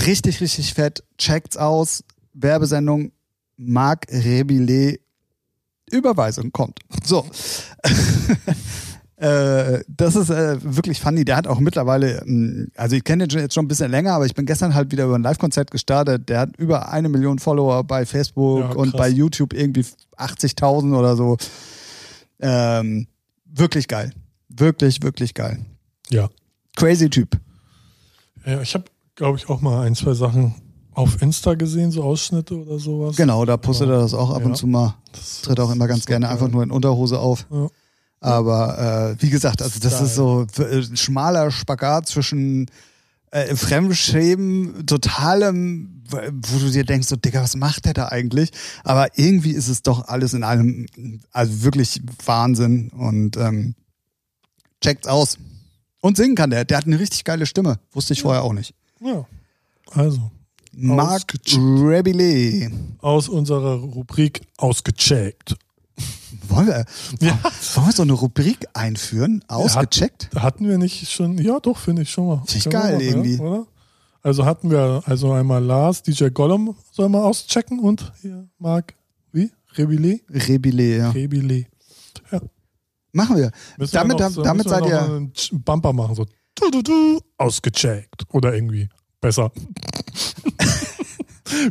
richtig, richtig fett. Checkt's aus. Werbesendung Marc Rebillet Überweisung kommt. So. Äh, das ist äh, wirklich funny. Der hat auch mittlerweile, mh, also ich kenne den jetzt schon ein bisschen länger, aber ich bin gestern halt wieder über ein Live-Konzert gestartet. Der hat über eine Million Follower bei Facebook Ja, und bei YouTube irgendwie 80.000 oder so. Ähm, wirklich geil. Wirklich, wirklich geil. Ja. Crazy Typ. ja ich habe, glaube ich, auch mal ein, zwei Sachen auf Insta gesehen, so Ausschnitte oder sowas. Genau, da postet er das auch ab Ja. und zu mal. Das Tritt auch immer ganz gerne geil. einfach nur in Unterhose auf. Ja. Aber äh, wie gesagt, also das Style. ist so äh, ein schmaler Spagat zwischen äh, Fremdschämen, totalem, wo du dir denkst, so Digga, was macht der da eigentlich? Aber irgendwie ist es doch alles in allem, also wirklich Wahnsinn und ähm, checkt's aus. Und singen kann der. Der hat eine richtig geile Stimme. Wusste ich vorher auch nicht. Ja. Also, Marc Ausgecheckt. Rebillet. aus unserer Rubrik ausgecheckt. Wollen wir, Ja. wollen wir so eine Rubrik einführen? Ausgecheckt? Da hatten wir nicht schon, ja doch, finde ich schon mal. Finde ich geil machen, irgendwie. Oder? Also hatten wir also einmal Lars, DJ Gollum soll mal auschecken und hier Marc, wie? Rebillet? Rebillet, ja. Rebillet. Ja. Machen wir. Müssen damit wir noch, so- damit seid ihr. einen Bumper machen, so du, du, du, ausgecheckt. Oder irgendwie besser.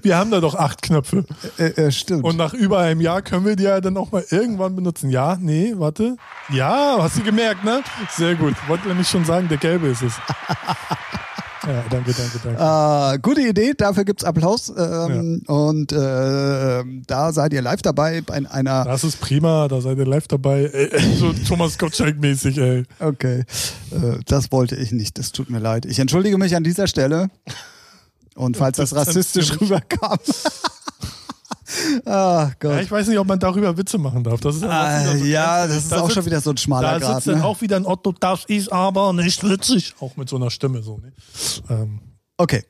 Wir haben da doch acht Knöpfe. Äh, äh, stimmt. Und nach über einem Jahr können wir die ja dann auch mal irgendwann benutzen. Ja, nee, warte. Ja, hast du gemerkt, ne? Sehr gut. Wollte nämlich schon sagen, der gelbe ist es. ja, danke, danke, danke. Äh, gute Idee, dafür gibt's Applaus. Ähm, Und äh, da seid ihr live dabei bei einer. Das ist prima, da seid ihr live dabei. Ey, so Thomas Gottschalk-mäßig, ey. Okay, äh, das wollte ich nicht. Das tut mir leid. Ich entschuldige mich an dieser Stelle. Und falls das Das rassistisch rüberkam. Ah Ja, Gott. ich weiß nicht, ob man darüber Witze machen darf. Das ist ja, wieder so ja, das ist Da auch sitzt- schon wieder so ein schmaler Da Grad. sitzt dann Ne? auch wieder ein Otto, das ist aber nicht witzig. Auch mit so einer Stimme so. Ne? Ähm, Okay,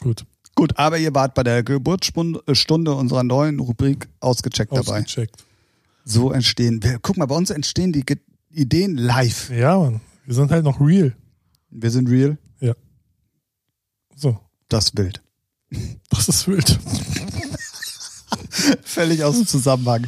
gut, gut. Aber ihr wart bei der Geburtsstunde unserer neuen Rubrik ausgecheckt dabei. ausgecheckt. So entstehen. Wir, guck mal, bei uns entstehen die Ge Ideen live. Ja, Mann. Wir sind halt noch real. Wir sind real. So, Das wild. das ist wild. Völlig aus dem Zusammenhang.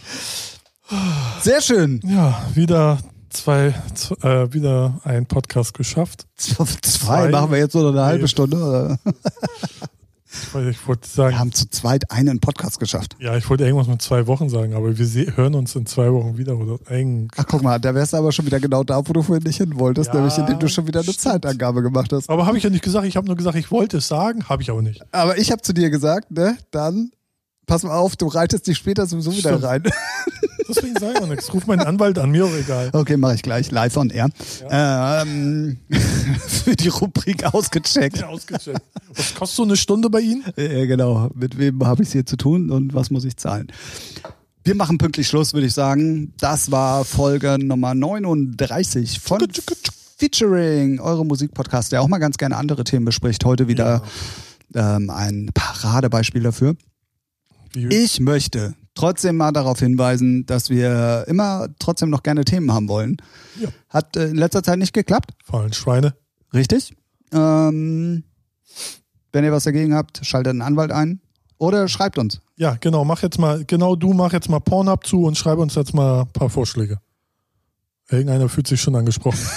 Sehr schön. Ja, wieder zwei, äh, wieder ein Podcast geschafft. Zwei, Zwei. machen wir jetzt nur noch eine halbe. Stunde. Oder? Ich wollte Wir sagen, haben zu zweit einen Podcast geschafft. ja, ich wollte irgendwas mit zwei Wochen sagen, aber wir hören uns in zwei Wochen wieder oder ein. Ach, guck mal, da wärst du aber schon wieder genau da, wo du vorhin nicht hin wolltest, Ja, nämlich indem du schon wieder eine stimmt. Zeitangabe gemacht hast. Aber habe ich ja nicht gesagt. Ich habe nur gesagt, ich wollte es sagen, habe ich aber nicht. Aber ich habe zu dir gesagt, ne, dann pass mal auf, du reitest dich später sowieso wieder Stimmt. rein. Deswegen sage ich auch nichts. Ruf meinen Anwalt an, mir auch egal. Okay, mache ich gleich, live on air. Ähm, für die Rubrik ausgecheckt. Ja, ausgecheckt. Was kostet so eine Stunde bei Ihnen? Ja, genau. Mit wem habe ich es hier zu tun und was muss ich zahlen? Wir machen pünktlich Schluss, würde ich sagen. Das war Folge Nummer 39 von Featuring, eure Musikpodcast, der auch mal ganz gerne andere Themen bespricht. Heute wieder ähm, ein Paradebeispiel dafür. Ich möchte trotzdem mal darauf hinweisen, dass wir immer trotzdem noch gerne Themen haben wollen. Ja. Hat äh, in letzter Zeit nicht geklappt. Fallen Schweine. Richtig. Ähm, wenn ihr was dagegen habt, schaltet einen Anwalt ein oder schreibt uns. Ja, genau. Mach jetzt mal, genau du mach jetzt mal Pornhub zu und schreib uns jetzt mal ein paar Vorschläge. Irgendeiner fühlt sich schon angesprochen.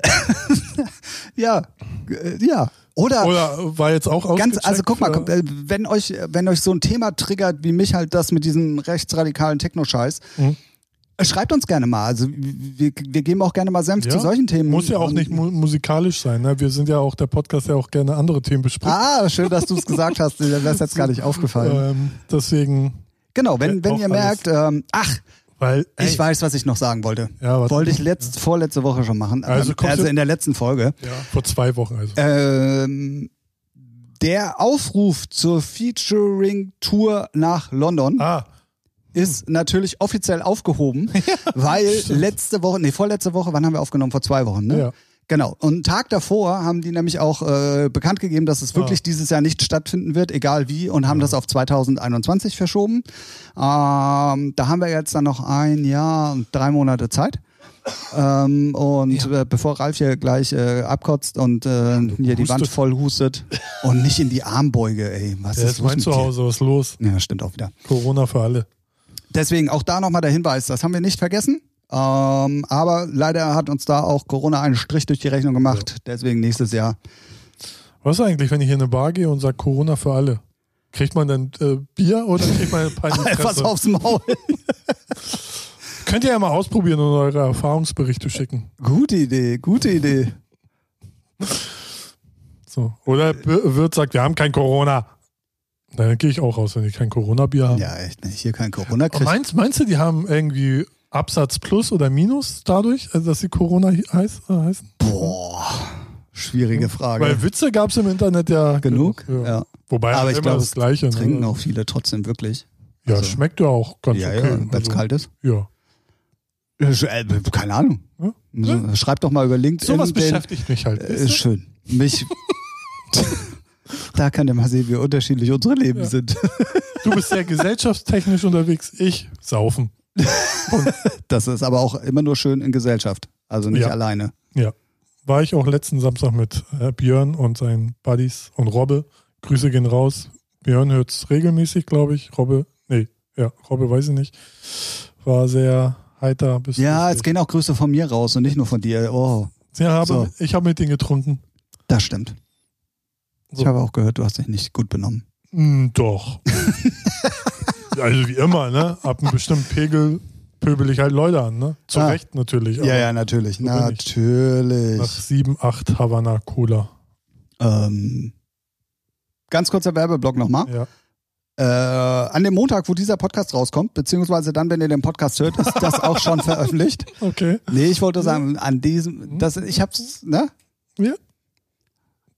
Ja, äh, ja. Oder, Oder war jetzt auch ganz, also guck mal, guck, äh, wenn euch, wenn euch so ein Thema triggert, wie mich halt das mit diesem rechtsradikalen Techno-Scheiß, Mhm. äh, schreibt uns gerne mal. Also wir, wir geben auch gerne mal Senf Ja, zu solchen Themen. Muss ja auch nicht mu musikalisch sein. Ne? Wir sind ja auch der Podcast, der auch gerne andere Themen bespricht. Ah, schön, dass du es gesagt hast. Mir wäre es jetzt gar nicht aufgefallen. Ähm, deswegen, Genau, wenn, wenn ihr merkt, ähm, ach, weil ey, ich weiß, was ich noch sagen wollte. Ja, was- Wollte ich letzt, vorletzte Woche schon machen. Also kommst also in der letzten Folge. ja, vor zwei Wochen also. Ähm, der Aufruf zur Featuring-Tour nach London ah, ist natürlich offiziell aufgehoben, weil letzte Woche, nee, vorletzte Woche, wann haben wir aufgenommen? Vor zwei Wochen, ne? ja. Genau. Und einen Tag davor haben die nämlich auch äh, bekannt gegeben, dass es wirklich Ah. dieses Jahr nicht stattfinden wird, egal wie, und haben das auf 2021 verschoben. Ähm, da haben wir jetzt dann noch ein Jahr und drei Monate Zeit. Ähm, und äh, bevor Ralf hier gleich äh, abkotzt und äh, hier die Wand voll hustet und nicht in die Armbeuge, ey. Was Der ist los mein? Zuhause, was ist los? Ja, stimmt auch wieder. Corona für alle. Deswegen auch da nochmal der Hinweis, das haben wir nicht vergessen. Ähm, aber leider hat uns da auch Corona einen Strich durch die Rechnung gemacht. Deswegen nächstes Jahr. Was ist eigentlich, wenn ich hier in eine Bar gehe und sage Corona für alle? Kriegt man dann äh, Bier oder kriegt man eine Etwas Fresse? aufs Maul. Könnt ihr ja mal ausprobieren und eure Erfahrungsberichte schicken. gute Idee, gute Idee. So. Oder Wirt sagt, wir haben kein Corona. Dann gehe ich auch raus, wenn ich kein Corona-Bier habe. Ja, echt nicht. Hier kein Corona kriegt. Meinst, meinst du, die haben irgendwie Absatz plus oder minus dadurch, also dass sie Corona heiß, äh, heißen? Boah, schwierige Frage. Weil Witze gab es im Internet ja Genug? Ja. Ja. Wobei Aber immer ich glaube, das Gleiche. ne? Trinken auch viele trotzdem wirklich. Ja, also- schmeckt ja auch ganz ja, okay. ja, wenn es Also, kalt ist. Ja. Äh, Keine Ahnung. Ja? So, Schreib doch mal über LinkedIn. Sowas beschäftigt mich halt. Äh, Ist schön. Mich. da kann der mal sehen, wie unterschiedlich unsere Leben Ja. sind. Du bist sehr gesellschaftstechnisch unterwegs, ich saufen. Das ist aber auch immer nur schön in Gesellschaft. Also nicht Ja. alleine. Ja. War ich auch letzten Samstag mit äh, Björn und seinen Buddies und Robbe. Grüße gehen raus. Björn hört's regelmäßig, glaube ich. Robbe, nee, ja, Robbe weiß ich nicht. War sehr heiter. Bis Ja, lustig. es gehen auch Grüße von mir raus und nicht nur von dir. Oh, ja aber so. ich habe mit denen getrunken. das stimmt. So. Ich habe auch gehört, du hast dich nicht gut benommen. Mm, doch. also wie immer, ne? Ab einem bestimmten Pegel pöbel ich halt Leute an, ne? Zu Ah. Recht natürlich. aber natürlich. so natürlich. Nach sieben, acht Havana Cola. Ähm, ganz kurzer Werbeblock nochmal. Ja. Äh, an dem Montag, wo dieser Podcast rauskommt, beziehungsweise dann, wenn ihr den Podcast hört, ist das auch schon veröffentlicht. Okay. Nee, ich wollte sagen, an diesem, das, ich hab's, ne? Ja.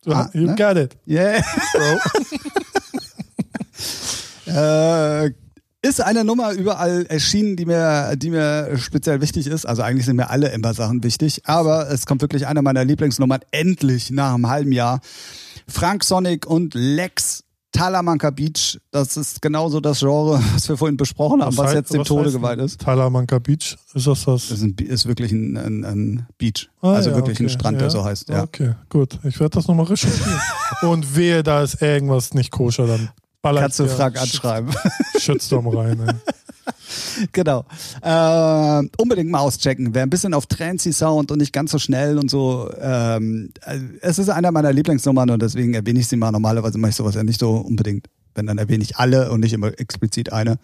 Du, Ah, you ne? got it, Yeah. bro. äh, ist eine Nummer überall erschienen, die mir, die mir speziell wichtig ist. Also eigentlich sind mir alle Ember-Sachen wichtig, aber es kommt wirklich eine meiner Lieblingsnummern endlich nach einem halben Jahr. Frank Sonic und Lex Talamanca Beach. Das ist genauso das Genre, was wir vorhin besprochen haben, was, heißt- jetzt dem was Tode geweiht ist. Talamanca Beach, ist das das? Das ist, ein, ist wirklich ein, ein, ein Beach. Ah, also ja, wirklich ein okay. Strand, der Ja. so heißt. Ja. Okay, gut. Ich werde das nochmal recherchieren. Und wehe, da ist irgendwas nicht koscher, dann baller Kannst du Frank anschreiben. Shitstorm rein. Ey. genau. Äh, unbedingt mal auschecken. Wer ein bisschen auf Trancy Sound und nicht ganz so schnell und so. Ähm, äh, es ist einer meiner Lieblingsnummern und deswegen erwähne ich sie mal. Normalerweise mache ich sowas ja nicht so unbedingt. Wenn, dann erwähne ich alle und nicht immer explizit eine.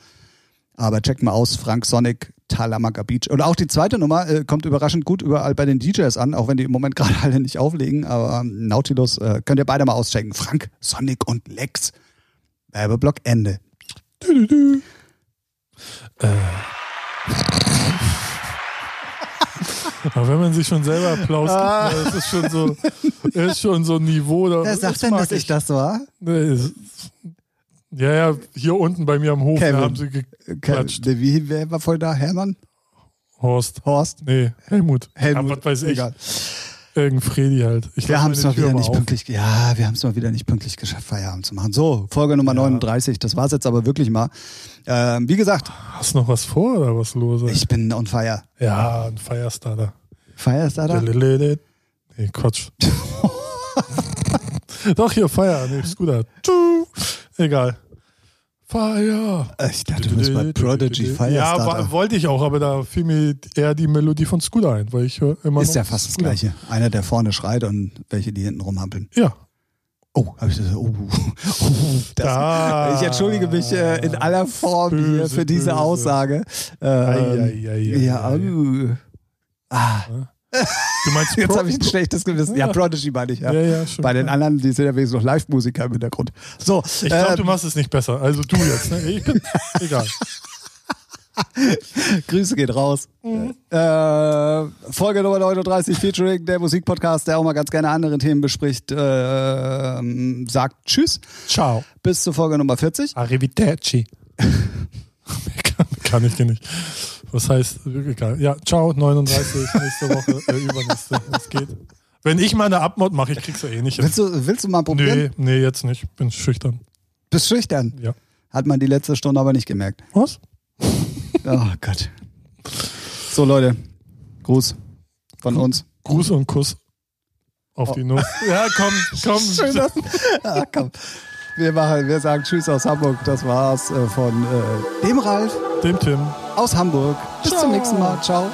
Aber checkt mal aus, Frank Sonic, Talamanca Beach. Und auch die zweite Nummer äh, kommt überraschend gut überall bei den DJs an, auch wenn die im Moment gerade alle nicht auflegen. Aber ähm, Nautilus äh, könnt ihr beide mal auschecken. Frank, Sonic und Lex. Werbeblock Ende. Dü, dü, dü. Äh. Aber wenn man sich schon selber Applaus gibt, Ah. ne, das ist schon so, ist schon so ein Niveau. Da, Wer sagt denn, dass ich das war? Nee, es- Ja, ja, hier unten bei mir am Hof Kevin. haben sie geklatscht. Okay, wie, wer war voll da? Hermann? Horst. Horst? Nee, Helmut. Helmut? Ja, was weiß ich. Egal. Irgendein Fredi halt. Ich Wir haben es mal Tür wieder mal nicht auf. pünktlich, ja, wir haben es mal wieder nicht pünktlich geschafft, Feierabend zu machen. So, Folge Nummer Ja. 39, das war's jetzt aber wirklich mal. Ähm, wie gesagt, Hast du noch was vor oder was los? ey? ich bin on fire. Ja, ein Firestarter. Firestarter? Nee, Quatsch. Doch, hier, Fire. Nee, Scooter. Egal. Fire. Ich dachte, du bist bei Prodigy Ja, Firestarter. wa- wollte ich auch, aber da fiel mir eher die Melodie von Scooter ein, weil ich höre immer Ist ja fast das Scooter. Gleiche. Einer, der vorne schreit und welche, die hinten rumhampeln. Ja. Oh, hab ich das, oh, oh, das, Da. Ich entschuldige mich äh, in aller Form hier Böse, für diese böse. Aussage. Ähm, ei, ei, ei, ja, uh. Ah, Du meinst jetzt habe ich ein schlechtes Gewissen. Ja. Prodigy meine ich, ja. Ja, ja, schon. Bei den anderen, die sind ja wenigstens noch Live-Musiker im Hintergrund. So, Ich glaube, äh, du machst es nicht besser. Also du jetzt, ne? Ich bin, egal. Grüße geht raus. Mhm. Äh, Folge Nummer 39, Featuring, der Musikpodcast, der auch mal ganz gerne andere Themen bespricht, äh, ähm, sagt Tschüss. Ciao. Bis zur Folge Nummer 40. Arrivederci. kann ich dir nicht. Was heißt, egal. Ja, ciao, 39, nächste Woche, äh, übernächste. Es geht. Wenn ich meine Abmod mache, ich krieg's ja eh nicht. hin. Willst du, willst du mal probieren? Nee, nee, jetzt nicht. Bin schüchtern. Bist schüchtern. Ja. Hat man die letzte Stunde aber nicht gemerkt. Was? Oh Gott. So, Leute. Gruß von uns. Gruß und Kuss auf die Nuss. Ja, komm, komm. Schön, dass, ah, komm. Wir, machen, wir sagen Tschüss aus Hamburg. Das war's äh, von äh, dem Ralf Dem Tim. Aus Hamburg. Bis Ciao. zum nächsten Mal. Ciao.